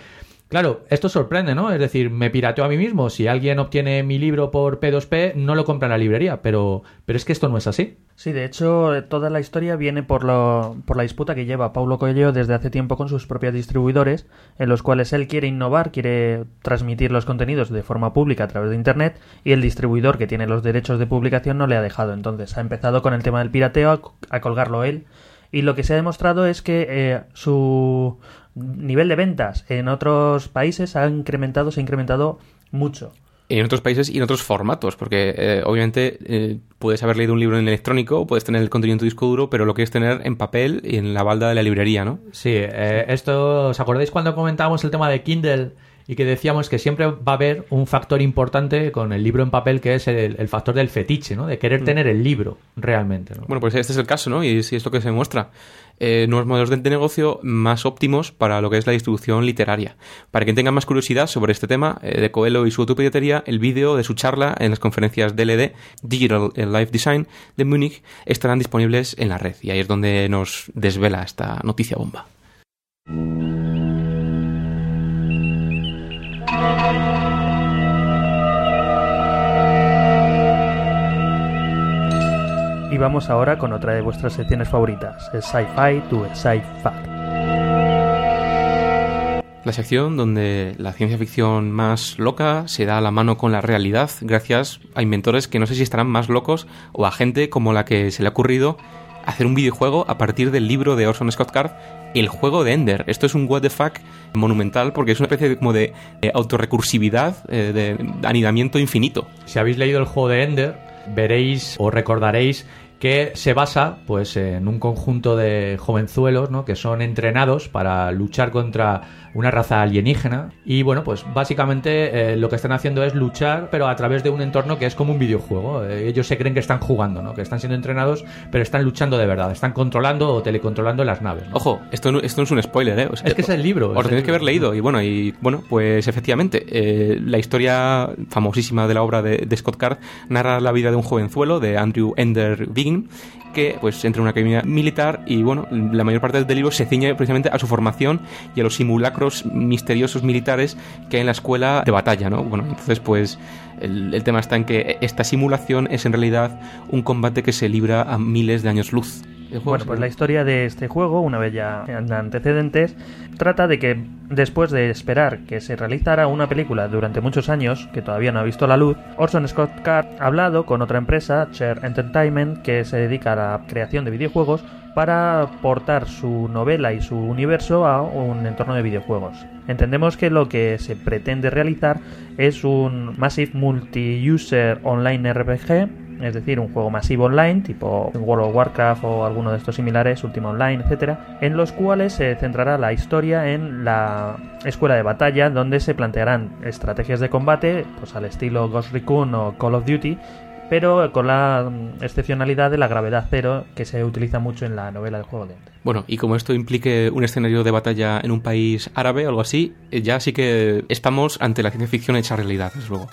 Claro, esto sorprende, ¿no? Es decir, me pirateo a mí mismo. Si alguien obtiene mi libro por P2P, no lo compra en la librería, pero, pero es que esto no es así. Sí, de hecho, toda la historia viene por, lo- por la disputa que lleva Paulo Coelho desde hace tiempo con sus propios distribuidores, en los cuales él quiere innovar, quiere transmitir los contenidos de forma pública a través de Internet, y el distribuidor que tiene los derechos de publicación no le ha dejado. Entonces, ha empezado con el tema del pirateo a colgarlo él, y lo que se ha demostrado es que eh, su nivel de ventas en otros países ha incrementado, se ha incrementado mucho. En otros países y en otros formatos, porque eh, obviamente eh, puedes haber leído un libro en electrónico, puedes tener el contenido en tu disco duro, pero lo quieres tener en papel y en la balda de la librería, ¿no? Sí, eh, esto, ¿os acordáis cuando comentábamos el tema de Kindle y que decíamos que siempre va a haber un factor importante con el libro en papel que es el, el factor del fetiche, ¿no? De querer Mm. tener el libro realmente, ¿no? Bueno, pues este es el caso, ¿no? Y es, y es lo que se demuestra. Eh, nuevos modelos de, negocio más óptimos para lo que es la distribución literaria. Para quien tenga más curiosidad sobre este tema eh, de Coelho y su autopiratería, el vídeo de su charla en las conferencias DLD, Digital Life Design, de Múnich, estarán disponibles en la red. Y ahí es donde nos desvela esta noticia bomba. Y vamos ahora con otra de vuestras secciones favoritas, el Sci-Fi to Sci-Fact. La sección donde la ciencia ficción más loca se da a la mano con la realidad gracias a inventores que no sé si estarán más locos o a gente como la que se le ha ocurrido hacer un videojuego a partir del libro de Orson Scott Card, El juego de Ender. Esto es un what the fuck monumental porque es una especie de, como de, eh, autorrecursividad, eh, de anidamiento infinito. Si habéis leído el juego de Ender, veréis o recordaréis que se basa pues en un conjunto de jovenzuelos ¿no? que son entrenados para luchar contra una raza alienígena y bueno pues básicamente eh, lo que están haciendo es luchar pero a través de un entorno que es como un videojuego Eh, ellos se creen que están jugando ¿no? que están siendo entrenados pero están luchando de verdad están controlando o telecontrolando las naves ¿no? Ojo, esto no, esto no es un spoiler, ¿eh? O sea, Es que es el libro, Os tenéis que haber leído. Y bueno, y bueno, pues efectivamente, eh, la historia famosísima de la obra de, de Scott Card narra la vida de un jovenzuelo, de Andrew Ender Wiggin, que pues entra en una academia militar y bueno, la mayor parte del libro se ciñe precisamente a su formación y a los simulacros misteriosos militares que hay en la escuela de batalla, ¿no? Bueno, entonces pues el, el tema está en que esta simulación es en realidad un combate que se libra a miles de años luz. Bueno, pues la historia de este juego, una vez ya en antecedentes, trata de que después de esperar que se realizara una película durante muchos años, que todavía no ha visto la luz, Orson Scott Card ha hablado con otra empresa, Share Entertainment, que se dedica a la creación de videojuegos, para portar su novela y su universo a un entorno de videojuegos. Entendemos que lo que se pretende realizar es un Massive Multi-User Online RPG, es decir, un juego masivo online, tipo World of Warcraft o alguno de estos similares, Ultima Online, etcétera, en los cuales se centrará la historia en la escuela de batalla, donde se plantearán estrategias de combate, pues al estilo Ghost Recon o Call of Duty, pero con la mm, excepcionalidad de la gravedad cero que se utiliza mucho en la novela del juego de. Bueno, y como esto implique un escenario de batalla en un país árabe o algo así, eh, ya sí que estamos ante la ciencia ficción hecha realidad, desde luego.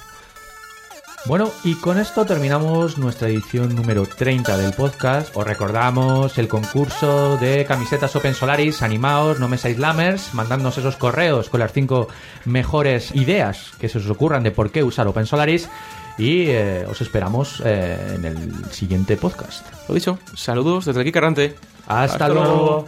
Bueno, y con esto terminamos nuestra edición número 30 del podcast. Os recordamos el concurso de camisetas Open Solaris. Animaos, no me seáis lamers, mandadnos esos correos con las cinco mejores ideas que se os ocurran de por qué usar Open Solaris. Y eh, os esperamos eh, en el siguiente podcast. Lo dicho, saludos desde aquí Carrante. Hasta, luego.